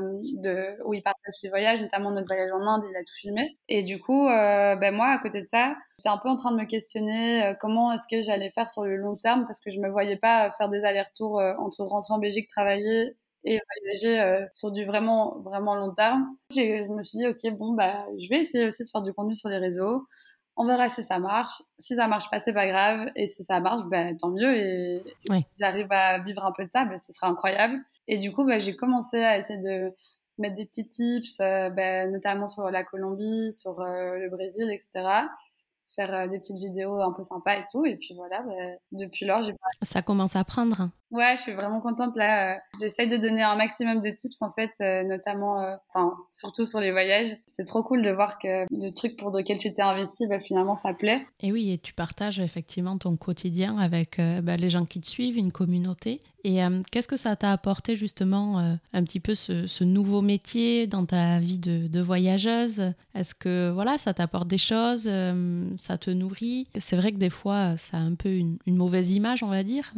où il partage ses voyages, notamment notre voyage en Inde, il a tout filmé. Et du coup, euh, ben moi, à côté de ça, j'étais un peu en train de me questionner euh, comment est-ce que j'allais faire sur le long terme parce que je me voyais pas faire des allers-retours entre rentrer en Belgique, travailler et voyager sur du vraiment vraiment long terme. Je me suis dit ok bon bah je vais essayer aussi de faire du contenu sur les réseaux on verra si ça marche. Si ça marche pas, c'est pas grave. Et si ça marche, ben, tant mieux. Et, si j'arrive à vivre un peu de ça, ben, ce sera incroyable. Et du coup, ben, j'ai commencé à essayer de mettre des petits tips, euh, ben, notamment sur la Colombie, sur euh, le Brésil, etc faire euh, des petites vidéos un peu sympas et tout. Et puis voilà, bah, depuis lors, j'ai Ça commence à prendre. Ouais, je suis vraiment contente là. Euh, j'essaie de donner un maximum de tips en fait, euh, notamment, enfin, surtout sur les voyages. C'est trop cool de voir que le truc pour lequel tu t'es investi, bah, finalement, ça plaît. Et oui, et tu partages effectivement ton quotidien avec bah, les gens qui te suivent, une communauté. Et qu'est-ce que ça t'a apporté justement un petit peu ce, nouveau métier dans ta vie de, de voyageuse? Est-ce que voilà, ça t'apporte des choses ça te nourrit? C'est vrai que des fois, ça a un peu une, mauvaise image, on va dire.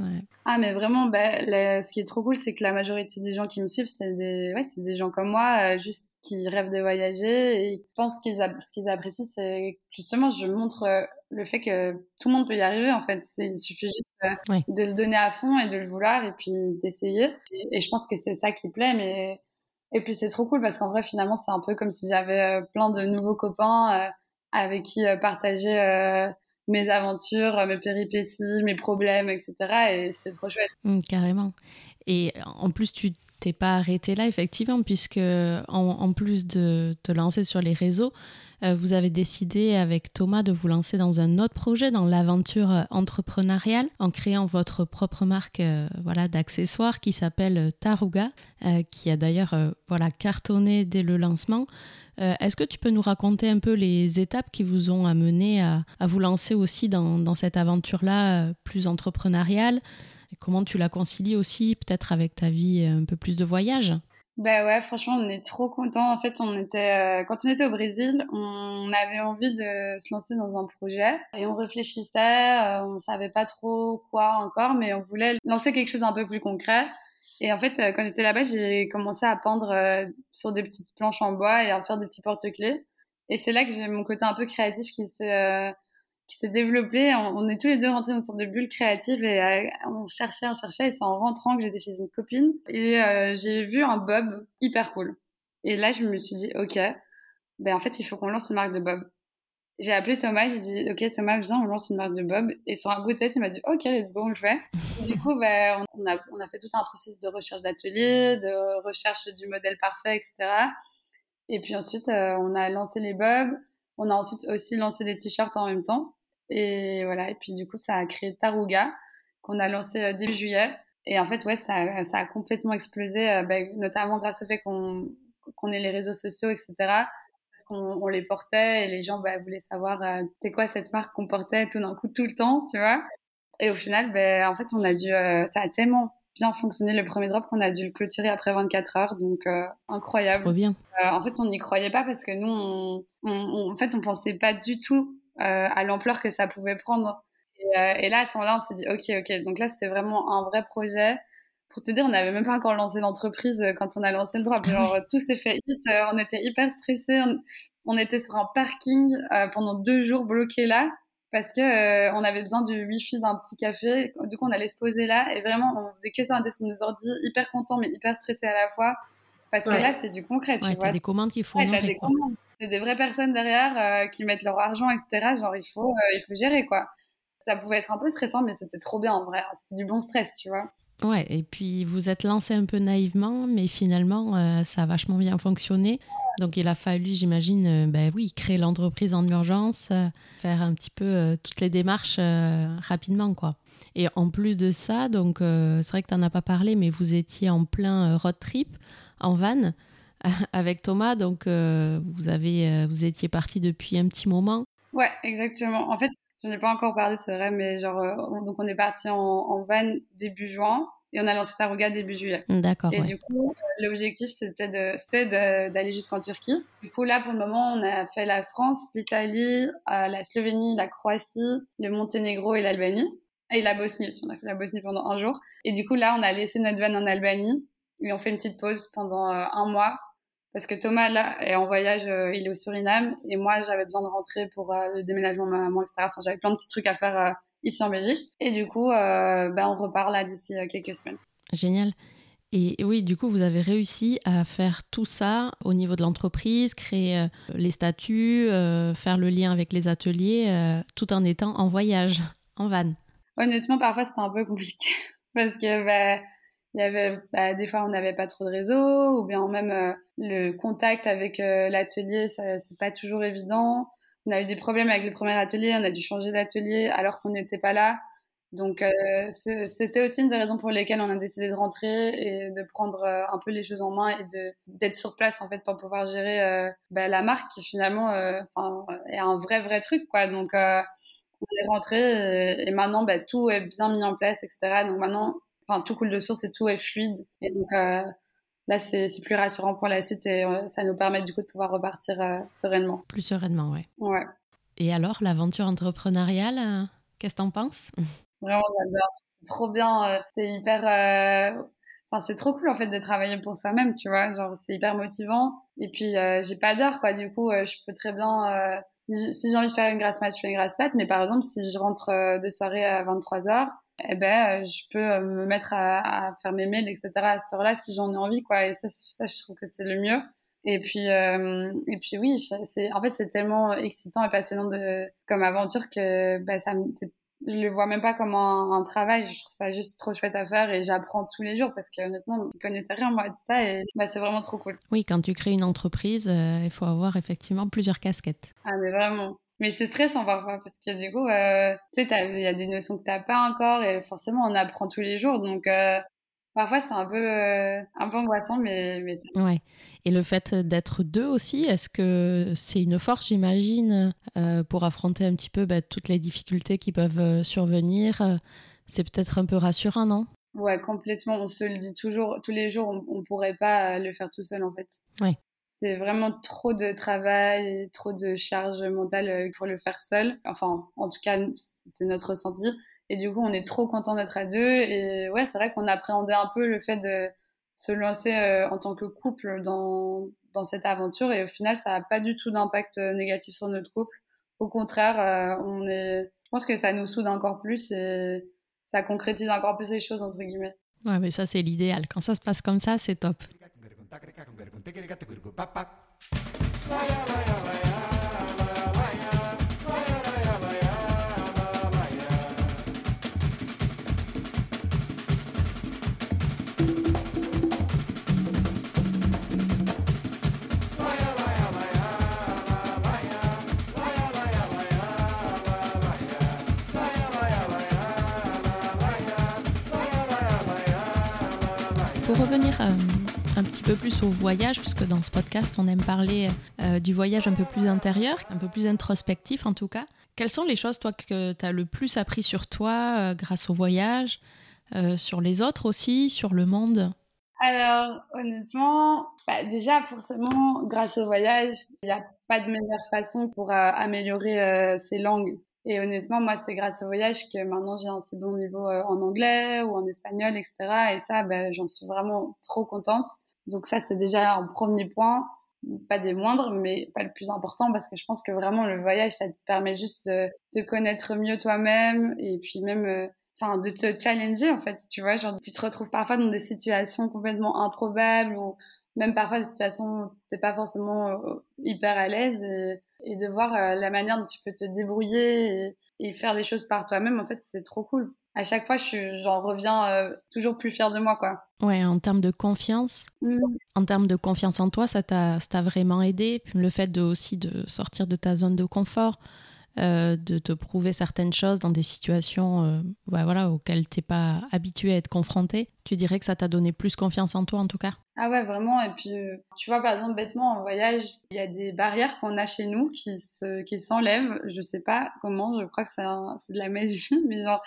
Ah, mais vraiment, bah, ce qui est trop cool, c'est que la majorité des gens qui me suivent, c'est des, ouais, c'est des gens comme moi, euh, juste qui rêvent de voyager et qui pensent qu'ils ce qu'ils apprécient, c'est justement, je montre euh, le fait que tout le monde peut y arriver, en fait. Il suffit juste euh, de se donner à fond et de le vouloir et puis d'essayer. Et, et, je pense que c'est ça qui plaît, mais. Et puis c'est trop cool parce qu'en vrai, finalement, c'est un peu comme si j'avais plein de nouveaux copains avec qui partager mes aventures, mes péripéties, mes problèmes, etc. Et c'est trop chouette. Mmh, carrément. Et en plus, tu t'es pas arrêté là, effectivement, puisque en, plus de te lancer sur les réseaux, vous avez décidé avec Thomas de vous lancer dans un autre projet, dans l'aventure euh, entrepreneuriale, en créant votre propre marque euh, voilà, d'accessoires qui s'appelle Taruga, qui a d'ailleurs voilà, cartonné dès le lancement. Est-ce que tu peux nous raconter un peu les étapes qui vous ont amené à, vous lancer aussi dans, dans cette aventure-là plus entrepreneuriale? Et comment tu la concilies aussi peut-être avec ta vie un peu plus de voyage? Bah ouais, franchement, on est trop contents. En fait, on était, euh, quand on était au Brésil, on avait envie de se lancer dans un projet et on réfléchissait, euh, on savait pas trop quoi encore, mais on voulait lancer quelque chose d'un peu plus concret. Et en fait, euh, quand j'étais là-bas, j'ai commencé à pendre sur des petites planches en bois et à faire des petits porte-clés. Et c'est là que j'ai mon côté un peu créatif qui s'est s'est développé. On, est tous les deux rentrés dans une sorte de bulle créative et euh, on cherchait, on cherchait. Et c'est en rentrant que j'étais chez une copine et euh, j'ai vu un bob hyper cool. Et là, je me suis dit, ok, ben en fait, il faut qu'on lance une marque de bob. J'ai appelé Thomas, j'ai dit, ok Thomas, viens, on lance une marque de bob. Et sur un bout de tête, il m'a dit, ok, let's go, on le fait. du coup, ben, on, a, on a fait tout un processus de recherche d'atelier, de recherche du modèle parfait, etc. Et puis ensuite, euh, on a lancé les bobs. On a ensuite aussi lancé des t-shirts en même temps. Et voilà, et puis du coup, ça a créé Taruga, qu'on a lancé euh, début juillet. Et en fait, ouais, ça, ça a complètement explosé, euh, bah, notamment grâce au fait qu'on qu'on ait les réseaux sociaux, etc. Parce qu'on les portait et les gens bah, voulaient savoir euh, c'était quoi cette marque qu'on portait tout d'un coup, tout le temps, tu vois. Et au final, ben, en fait, on a dû, ça a tellement bien fonctionné le premier drop qu'on a dû le clôturer après 24 heures, donc incroyable. Trop bien. en fait, on n'y croyait pas parce que nous, on, on, en fait, on pensait pas du tout euh, à l'ampleur que ça pouvait prendre. Et, euh, et là, à ce moment-là, on s'est dit, ok, ok. Donc là, c'est vraiment un vrai projet. Pour te dire, on n'avait même pas encore lancé l'entreprise euh, quand on a lancé le drop. Ah Genre, tout s'est fait hit. On était hyper stressés. On, était sur un parking pendant deux jours bloqués là parce que on avait besoin du wifi d'un petit café. Du coup, on allait se poser là et vraiment, on faisait que ça, on était sur nos ordi, hyper content mais hyper stressé à la fois. Parce que là, c'est du concret, tu ouais, vois. des commandes qu'il faut honorer, des commandes. Des vraies personnes derrière euh, qui mettent leur argent, etc. Genre, il faut, euh, il faut gérer, quoi. Ça pouvait être un peu stressant, mais c'était trop bien, en vrai. C'était du bon stress, tu vois. Ouais, et puis vous êtes lancé un peu naïvement, mais finalement, euh, ça a vachement bien fonctionné. Donc il a fallu, j'imagine, ben oui, créer l'entreprise en urgence, faire un petit peu toutes les démarches rapidement, quoi. Et en plus de ça, donc c'est vrai que tu n'en as pas parlé, mais vous étiez en plein road trip en van avec Thomas. Donc, euh, vous, avez, euh, vous étiez parti depuis un petit moment. Ouais, exactement. En fait, je n'en ai pas encore parlé, c'est vrai, mais genre, euh, on, donc on est parti en, van début juin et on a lancé Taruga début juillet. D'accord. Et du coup, l'objectif, c'était de, c'est d'aller jusqu'en Turquie. Du coup, là, pour le moment, on a fait la France, l'Italie, la Slovénie, la Croatie, le Monténégro et l'Albanie. Et la Bosnie aussi. On a fait la Bosnie pendant un jour. Et du coup, là, on a laissé notre van en Albanie. Et on fait une petite pause pendant un mois parce que Thomas là est en voyage, euh, il est au Suriname et moi j'avais besoin de rentrer pour euh, le déménagement de ma maman, etc. Enfin, j'avais plein de petits trucs à faire euh, ici en Belgique et du coup ben on repart là d'ici quelques semaines. Génial. Et oui, du coup, vous avez réussi à faire tout ça au niveau de l'entreprise, créer les statuts, faire le lien avec les ateliers, tout en étant en voyage, en van. Honnêtement, parfois c'était un peu compliqué parce que bah, il y avait bah, des fois on n'avait pas trop de réseau ou bien même euh, le contact avec euh, l'atelier ça c'est pas toujours évident. On a eu des problèmes avec le premier atelier on a dû changer d'atelier alors qu'on n'était pas là. Donc euh, c'était aussi une des raisons pour lesquelles on a décidé de rentrer et de prendre un peu les choses en main et de d'être sur place en fait pour pouvoir gérer bah, la marque qui finalement enfin est un vrai vrai truc quoi. Donc on est rentré et, maintenant bah, tout est bien mis en place etc donc maintenant enfin, tout coule de source et tout est fluide. Et donc, euh, là, c'est plus rassurant pour la suite et euh, ça nous permet du coup de pouvoir repartir euh, sereinement. Plus sereinement, ouais. Ouais. Et alors, l'aventure entrepreneuriale, qu'est-ce que t'en penses? Vraiment, j'adore. C'est trop bien. c'est hyper. Enfin, c'est trop cool en fait de travailler pour soi-même, tu vois. Genre, c'est hyper motivant. Et puis, j'ai pas d'heure, quoi. Du coup, je peux très bien. si j'ai envie de faire une grasse mat, je fais une grasse mat. Mais par exemple, si je rentre de soirée à 23 h eh ben, euh, je peux euh, me mettre à, à, faire mes mails, etc. à cette heure-là si j'en ai envie, quoi. Et ça, ça, je trouve que c'est le mieux. Et puis, euh, et puis oui, c'est, en fait, c'est tellement excitant et passionnant de, comme aventure que bah, ça, je le vois même pas comme un, travail. Je trouve ça juste trop chouette à faire et j'apprends tous les jours parce que honnêtement, je connaissais rien moi de ça et bah, c'est vraiment trop cool. Oui, quand tu crées une entreprise, euh, il faut avoir effectivement plusieurs casquettes. Ah mais vraiment. Mais c'est stressant parfois parce que du coup, euh, tu sais, il y a des notions que t'as pas encore et forcément on apprend tous les jours. Donc euh, parfois c'est un peu un peu angoissant, mais mais. Ouais. Et le fait d'être deux aussi, est-ce que c'est une force, j'imagine, euh, pour affronter un petit peu bah, toutes les difficultés qui peuvent euh, survenir C'est peut-être un peu rassurant, non? Ouais, complètement. On se le dit toujours, tous les jours, on, ne pourrait pas le faire tout seul en fait. Ouais. C'est vraiment trop de travail, trop de charge mentale euh, pour le faire seul. Enfin, en tout cas, c'est notre ressenti. Et du coup, on est trop content d'être à deux. Et ouais, c'est vrai qu'on appréhendait un peu le fait de se lancer euh, en tant que couple dans, cette aventure et au final ça n'a pas du tout d'impact euh, négatif sur notre couple. Au contraire, on est, je pense que ça nous soude encore plus et ça concrétise encore plus les choses entre guillemets. Ouais, mais ça c'est l'idéal. Quand ça se passe comme ça, c'est top. Pour revenir euh, petit peu plus au voyage, puisque dans ce podcast, on aime parler euh, du voyage un peu plus intérieur, un peu plus introspectif en tout cas. Quelles sont les choses, toi, que tu as le plus appris sur toi euh, grâce au voyage, sur les autres aussi, sur le monde? Alors, honnêtement, bah, déjà, forcément, grâce au voyage, il n'y a pas de meilleure façon pour améliorer ses langues. Et honnêtement, moi, c'est grâce au voyage que maintenant j'ai un si bon niveau euh, en anglais ou en espagnol, etc. Et ça, ben, j'en suis vraiment trop contente. Donc ça, c'est déjà un premier point, pas des moindres, mais pas le plus important, parce que je pense que vraiment le voyage, ça te permet juste de te connaître mieux toi-même et puis même, euh, enfin, de te challenger en fait. Tu vois, genre tu te retrouves parfois dans des situations complètement improbables ou même parfois des situations où t'es pas forcément euh, hyper à l'aise. Et et de voir euh, la manière dont tu peux te débrouiller et, faire les choses par toi-même, en fait, c'est trop cool. À chaque fois, j'en reviens euh, toujours plus fière de moi, quoi. Ouais, en termes de confiance, mmh. en termes de confiance en toi, ça t'a vraiment aidé. le fait de, aussi de sortir de ta zone de confort, euh, de te prouver certaines choses dans des situations euh, voilà, auxquelles tu n'es pas habitué à être confronté. Tu dirais que ça t'a donné plus confiance en toi en tout cas? Ah ouais, vraiment. Et puis, euh, tu vois, par exemple, bêtement, en voyage, il y a des barrières qu'on a chez nous qui s'enlèvent. Qui je sais pas comment, je crois que c'est de la magie, mais genre,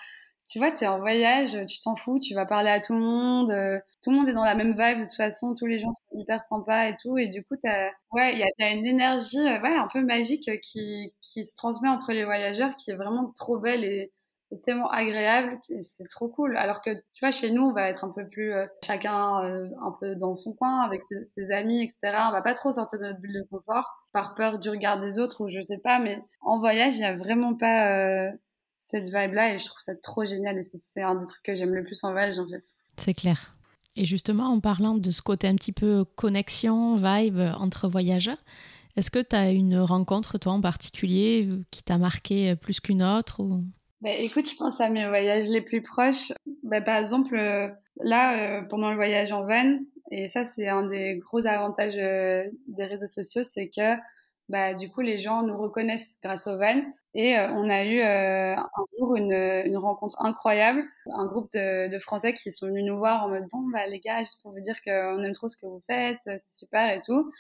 tu vois, tu es en voyage, tu t'en fous, tu vas parler à tout le monde, euh, tout le monde est dans la même vibe de toute façon, tous les gens sont hyper sympas et tout, et du coup, t'as, ouais, il y a, une énergie, euh, ouais, un peu magique qui, qui se transmet entre les voyageurs, qui est vraiment trop belle et, tellement agréable, c'est trop cool. Alors que, tu vois, chez nous, on va être un peu plus, euh, chacun un peu dans son coin, avec ses, amis, etc. On va pas trop sortir de notre bulle de confort, par peur du regard des autres, ou je sais pas, mais en voyage, il y a vraiment pas cette vibe-là et je trouve ça trop génial et c'est un des trucs que j'aime le plus en voyage en fait. C'est clair. Et justement, en parlant de ce côté un petit peu connexion, vibe entre voyageurs, est-ce que tu as une rencontre, toi en particulier, qui t'a marqué plus qu'une autre ou... bah, écoute, je pense à mes voyages les plus proches. Bah, par exemple, euh, là, euh, pendant le voyage en van, et ça, c'est un des gros avantages euh, des réseaux sociaux, c'est que bah, du coup, les gens nous reconnaissent grâce au van. Et euh, on a eu euh, un jour une, une, rencontre incroyable, un groupe de, de, Français qui sont venus nous voir en mode bon bah les gars, juste pour vous dire qu'on aime trop ce que vous faites, c'est super et tout.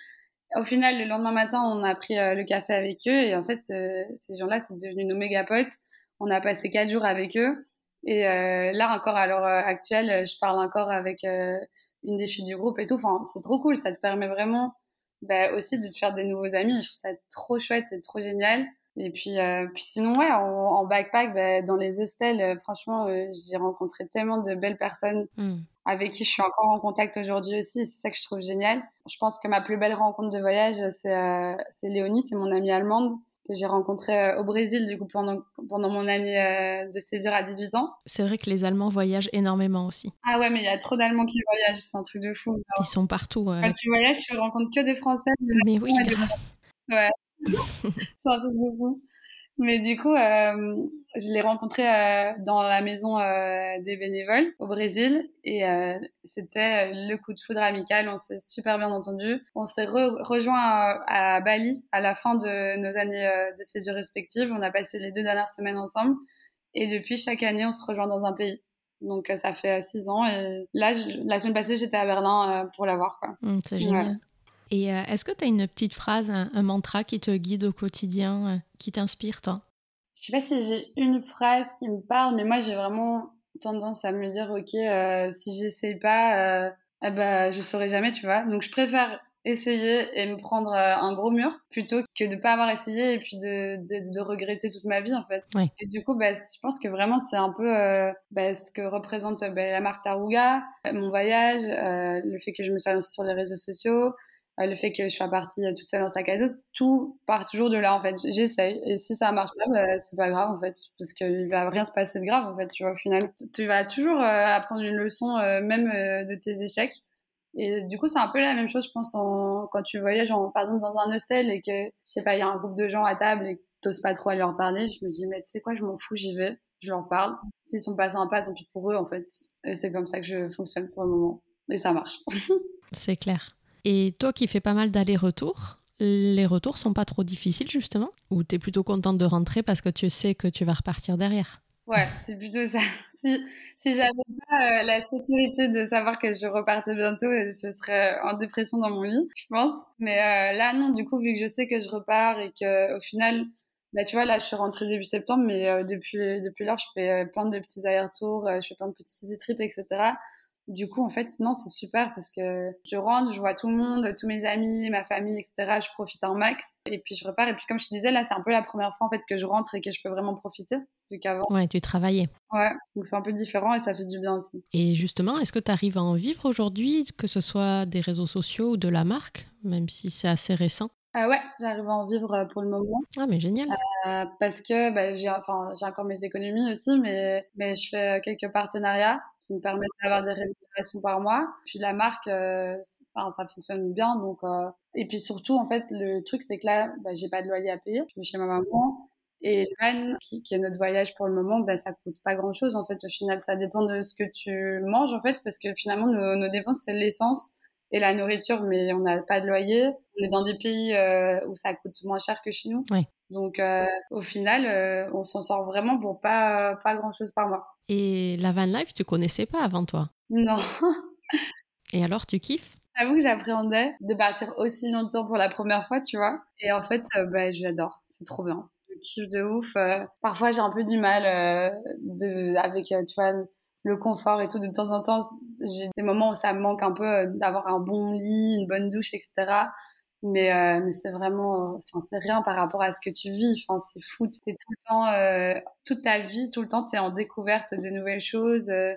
Au final, le lendemain matin, on a pris euh, le café avec eux et en fait, ces gens-là, c'est devenu nos méga potes. On a passé quatre jours avec eux et là encore à l'heure actuelle, je parle encore avec une des filles du groupe et tout. Enfin, c'est trop cool, ça te permet vraiment bah, aussi de te faire des nouveaux amis. Je trouve ça trop chouette et trop génial. Et puis, euh, puis sinon, ouais, en, backpack, bah, dans les hostels, euh, franchement, euh, j'ai rencontré tellement de belles personnes hmm. avec qui je suis encore en contact aujourd'hui aussi. Et c'est ça que je trouve génial. Je pense que ma plus belle rencontre de voyage, c'est c'est Léonie, c'est mon amie allemande que j'ai rencontrée au Brésil, du coup, pendant, pendant mon année de césure à 18 ans. C'est vrai que les Allemands voyagent énormément aussi. Ah ouais, mais il y a trop d'Allemands qui voyagent, c'est un truc de fou. Ils sont partout. Quand tu voyages, tu rencontres que des Français. Mais oui, grave. Ouais. c'est un truc de fou. Mais du coup, euh, Je l'ai rencontré dans la maison des bénévoles au Brésil et c'était le coup de foudre amical. On s'est super bien entendu. On s'est rejoint à, Bali à la fin de nos années de césure respectives. On a passé les deux dernières semaines ensemble et depuis chaque année on se rejoint dans un pays. Donc ça fait six ans et là la semaine passée j'étais à Berlin pour la voir. Mmh, c'est génial. Et euh, est-ce que tu as une petite phrase, un, mantra qui te guide au quotidien, euh, qui t'inspire, toi? Je sais pas si j'ai une phrase qui me parle, mais moi j'ai vraiment tendance à me dire, ok, euh, si j'essaye pas, eh ben, je saurai jamais, tu vois. Donc je préfère essayer et me prendre un gros mur plutôt que de pas avoir essayé et puis de, de, regretter toute ma vie en fait. Et du coup, bah, je pense que vraiment c'est un peu bah, ce que représente bah, la marque Taruga, mon voyage, le fait que je me sois lancée sur les réseaux sociaux, euh, le fait que je sois partie euh, toute seule en sac à dos, tout part toujours de là en fait. J'essaye et si ça marche pas, bah, c'est pas grave en fait, parce qu'il va rien se passer de grave en fait. Tu vois, au final, tu vas toujours euh, apprendre une leçon même de tes échecs. Et du coup, c'est un peu la même chose, je pense, en, quand tu voyages, par exemple, dans un hostel et que, je sais pas, il y a un groupe de gens à table et que t'oses pas trop aller leur parler, je me dis, mais tu sais quoi, je m'en fous, j'y vais, je leur parle. S'ils sont pas sympas, tant pis pour eux, en fait. Et c'est comme ça que je fonctionne pour le moment. Et ça marche. c'est clair. Et toi qui fais pas mal d'allers-retours, les retours sont pas trop difficiles justement? Ou tu es plutôt contente de rentrer parce que tu sais que tu vas repartir derrière? Ouais, c'est plutôt ça. Si, si j'avais pas euh, la sécurité de savoir que je repartais bientôt, je serais en dépression dans mon lit, je pense. Mais euh, là, non, du coup, vu que je sais que je repars et que au final, bah, tu vois, là, je suis rentrée début septembre, mais euh, depuis, depuis lors, je fais plein de petits allers-retours, je fais plein de petits city trips, etc. Du coup, en fait, non, c'est super parce que je rentre, je vois tout le monde, tous mes amis, ma famille, etc. Je profite un max. Et puis, je repars. Et puis, comme je te disais, là, c'est un peu la première fois, en fait, que je rentre et que je peux vraiment profiter, vu qu'avant. Ouais, tu travaillais. Ouais, donc c'est un peu différent et ça fait du bien aussi. Et justement, est-ce que tu arrives à en vivre aujourd'hui, que ce soit des réseaux sociaux ou de la marque, même si c'est assez récent? Euh, ouais, j'arrive à en vivre euh, pour le moment. Ah, mais génial. Euh, parce que bah, j'ai enfin, encore mes économies aussi, mais, mais je fais quelques partenariats qui me permettent d'avoir des rémunérations par mois. Puis la marque, euh, enfin, ça fonctionne bien. Donc, euh, et puis surtout, en fait, le truc, c'est que là, bah, j'ai pas de loyer à payer. Je suis chez ma maman. Et le qui, est notre voyage pour le moment, bah, ça coûte pas grand chose. En fait, au final, ça dépend de ce que tu manges, en fait, parce que finalement, nos, nos dépenses, c'est l'essence et la nourriture, mais on n'a pas de loyer. On est dans des pays euh, où ça coûte moins cher que chez nous. Oui. Donc, euh, au final, euh, on s'en sort vraiment pour pas, pas grand chose par mois. Et la van life, tu connaissais pas avant toi? Non. Et alors, tu kiffes? J'avoue que j'appréhendais de partir aussi longtemps pour la première fois, tu vois. Et en fait, euh, bah, j'adore. C'est trop bien. Je kiffe de ouf. parfois, j'ai un peu du mal de, avec, tu vois, le confort et tout. De temps en temps, j'ai des moments où ça me manque un peu d'avoir un bon lit, une bonne douche, etc. Mais, euh, mais c'est vraiment, enfin, c'est rien par rapport à ce que tu vis. Enfin, c'est fou. T'es tout le temps, euh, toute ta vie, tout le temps, t'es en découverte de nouvelles choses. Euh,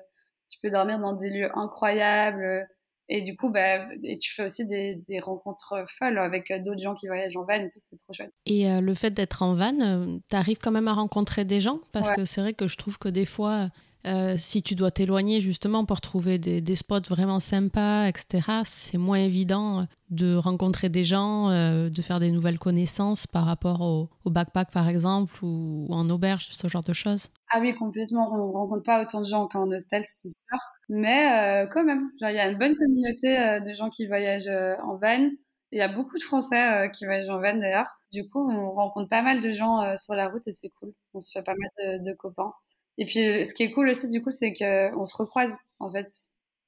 tu peux dormir dans des lieux incroyables. Et du coup, bah, et tu fais aussi des, des rencontres folles avec d'autres gens qui voyagent en van et tout, c'est trop chouette. Et le fait d'être en van, t'arrives quand même à rencontrer des gens? Parce que c'est vrai que je trouve que des fois, euh, si tu dois t'éloigner justement pour trouver des, spots vraiment sympas, etc., c'est moins évident de rencontrer des gens, euh, de faire des nouvelles connaissances par rapport au, backpack par exemple ou, en auberge, ce genre de choses. Ah oui, complètement. On ne rencontre pas autant de gens qu'en hostel, c'est sûr. Mais euh, quand même, il y a une bonne communauté de gens qui voyagent en van. Il y a beaucoup de Français qui voyagent en van d'ailleurs. Du coup, on rencontre pas mal de gens sur la route et c'est cool. On se fait pas mal de copains. Et puis, euh, ce qui est cool aussi, du coup, c'est qu'on se recroise, en fait.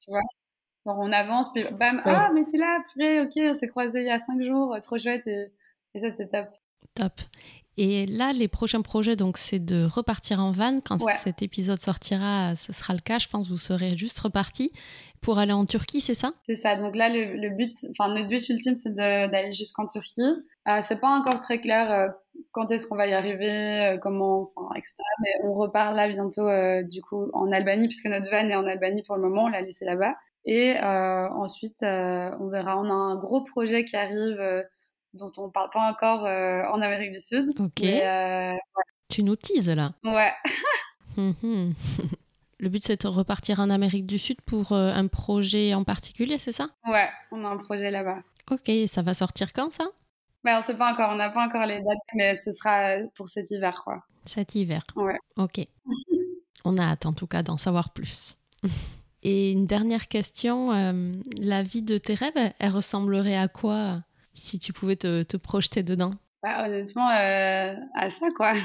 Tu vois? Genre, on avance, puis bam, ah, mais t'es là, purée, ok, on s'est croisés il y a cinq jours, trop chouette, et, ça, c'est top. Top. Et là, les prochains projets, donc, c'est de repartir en van. Quand cet épisode sortira, ce sera le cas. Je pense que vous serez juste reparti pour aller en Turquie, c'est ça? C'est ça. Donc là, le, but, enfin, notre but ultime, c'est d'aller jusqu'en Turquie. Euh, c'est pas encore très clair euh, quand est-ce qu'on va y arriver, euh, comment, enfin, etc. Mais on repart là bientôt, euh, du coup, en Albanie, puisque notre van est en Albanie pour le moment, on l'a laissé là-bas. Et ensuite, on verra. On a un gros projet qui arrive dont on parle pas encore en Amérique du Sud. Ok. Tu nous teases là. Ouais. Hum, hum. Le but, c'est de repartir en Amérique du Sud pour un projet en particulier, c'est ça? Ouais, on a un projet là-bas. Ok, ça va sortir quand ça? Bah, on sait pas encore, on n'a pas encore les dates, mais ce sera pour cet hiver, quoi. Cet hiver. Ouais. Ok. on a hâte en tout cas d'en savoir plus. Et une dernière question, euh, la vie de tes rêves, elle ressemblerait à quoi? Si tu pouvais te, te projeter dedans bah, Honnêtement, euh, à ça, quoi.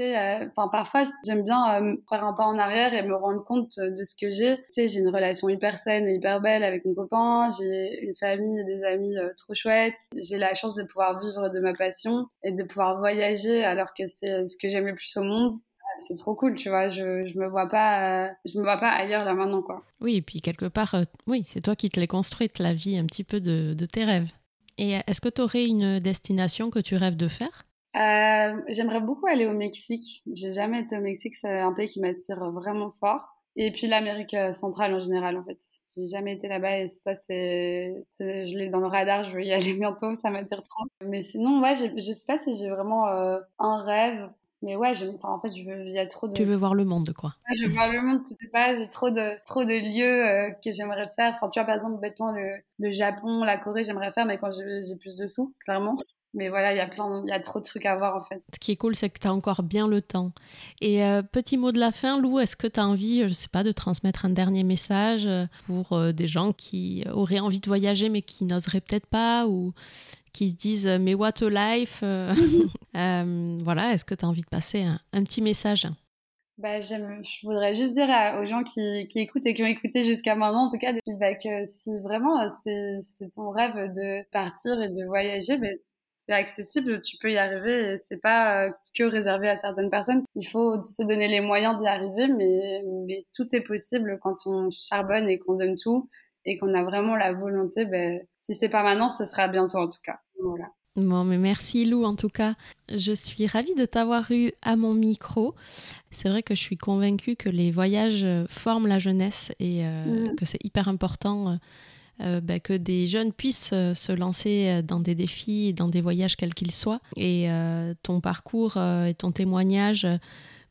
Euh, parfois, j'aime bien euh, faire un pas en arrière et me rendre compte de ce que j'ai. Tu sais, j'ai une relation hyper saine et hyper belle avec mon copain. J'ai une famille et des amis trop chouettes. J'ai la chance de pouvoir vivre de ma passion et de pouvoir voyager alors que c'est ce que j'aime le plus au monde c'est trop cool, tu vois. Je, je me vois pas, je me vois pas ailleurs là maintenant, quoi. Oui, et puis quelque part, oui, c'est toi qui te l'es construite, la vie un petit peu de, de tes rêves. Et est-ce que tu aurais une destination que tu rêves de faire? Euh, J'aimerais beaucoup aller au Mexique. J'ai jamais été au Mexique, c'est un pays qui m'attire vraiment fort. Et puis l'Amérique euh, centrale en général, en fait. J'ai jamais été là-bas et ça, c'est, je l'ai dans le radar, je veux y aller bientôt, ça m'attire trop. Mais sinon, ouais, je sais pas si j'ai vraiment euh, un rêve. Mais ouais, en fait, je veux, il y a trop de. Tu veux voir le monde, quoi. Ouais, je veux voir le monde, c'était pas, j'ai trop de, trop de lieux euh, que j'aimerais faire. Enfin, tu vois, par exemple, bêtement, le, le Japon, la Corée, j'aimerais faire, mais quand j'ai plus de sous, clairement. Mais voilà, il y a plein, il y a trop de trucs à voir en fait. Ce qui est cool, c'est que tu as encore bien le temps. Et euh, petit mot de la fin, Lou, est-ce que tu as envie, je sais pas, de transmettre un dernier message euh, pour des gens qui auraient envie de voyager mais qui n'oseraient peut-être pas ou qui se disent euh, mais what a life euh, euh, Voilà, est-ce que tu as envie de passer un, petit message? Bah, je voudrais juste dire aux gens qui, qui, écoutent et qui ont écouté jusqu'à maintenant, en tout cas, que si vraiment c'est ton rêve de partir et de voyager, bah, c'est accessible, tu peux y arriver. C'est pas que réservé à certaines personnes. Il faut se donner les moyens d'y arriver, mais, mais, tout est possible quand on charbonne et qu'on donne tout et qu'on a vraiment la volonté. Ben, si c'est pas maintenant, ce sera bientôt en tout cas. Voilà. Bon, mais merci Lou en tout cas. Je suis ravie de t'avoir eu à mon micro. C'est vrai que je suis convaincue que les voyages forment la jeunesse et euh, mm. que c'est hyper important euh, euh, bah, que des jeunes puissent se lancer dans des défis, dans des voyages quels qu'ils soient. Et ton parcours et ton témoignage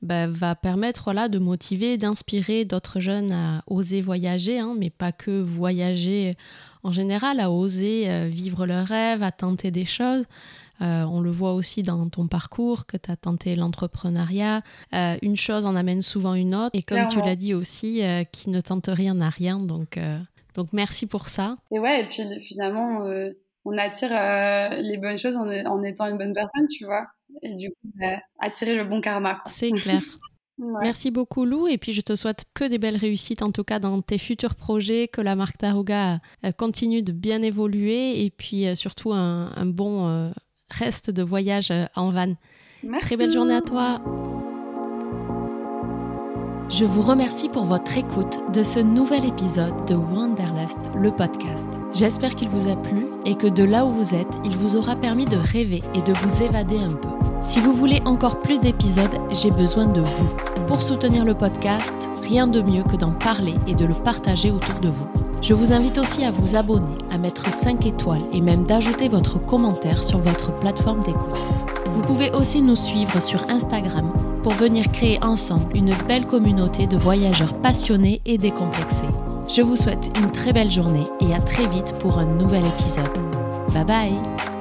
bah, va permettre là de motiver, d'inspirer d'autres jeunes à oser voyager, hein, mais pas que voyager en général, à oser euh, vivre leurs rêves, à tenter des choses. Euh, on le voit aussi dans ton parcours que tu as tenté l'entrepreneuriat. Euh, une chose en amène souvent une autre. Et comme tu l'as dit aussi, qui ne tente rien n'a rien. Donc, donc merci pour ça. Et ouais, et puis finalement, on attire les bonnes choses en, étant une bonne personne, tu vois. Et du coup, bah, attirer le bon karma. C'est clair. Merci beaucoup Lou et puis je te souhaite que des belles réussites en tout cas dans tes futurs projets, que la marque Taruga euh, continue de bien évoluer et puis euh, surtout un, bon euh, reste de voyage en van. Merci. Très belle journée à toi. Je vous remercie pour votre écoute de ce nouvel épisode de Wanderlust, le podcast. J'espère qu'il vous a plu et que de là où vous êtes, il vous aura permis de rêver et de vous évader un peu. Si vous voulez encore plus d'épisodes, j'ai besoin de vous. Pour soutenir le podcast, rien de mieux que d'en parler et de le partager autour de vous. Je vous invite aussi à vous abonner, à mettre 5 étoiles et même d'ajouter votre commentaire sur votre plateforme d'écoute. Vous pouvez aussi nous suivre sur Instagram pour venir créer ensemble une belle communauté de voyageurs passionnés et décomplexés. Je vous souhaite une très belle journée et à très vite pour un nouvel épisode. Bye bye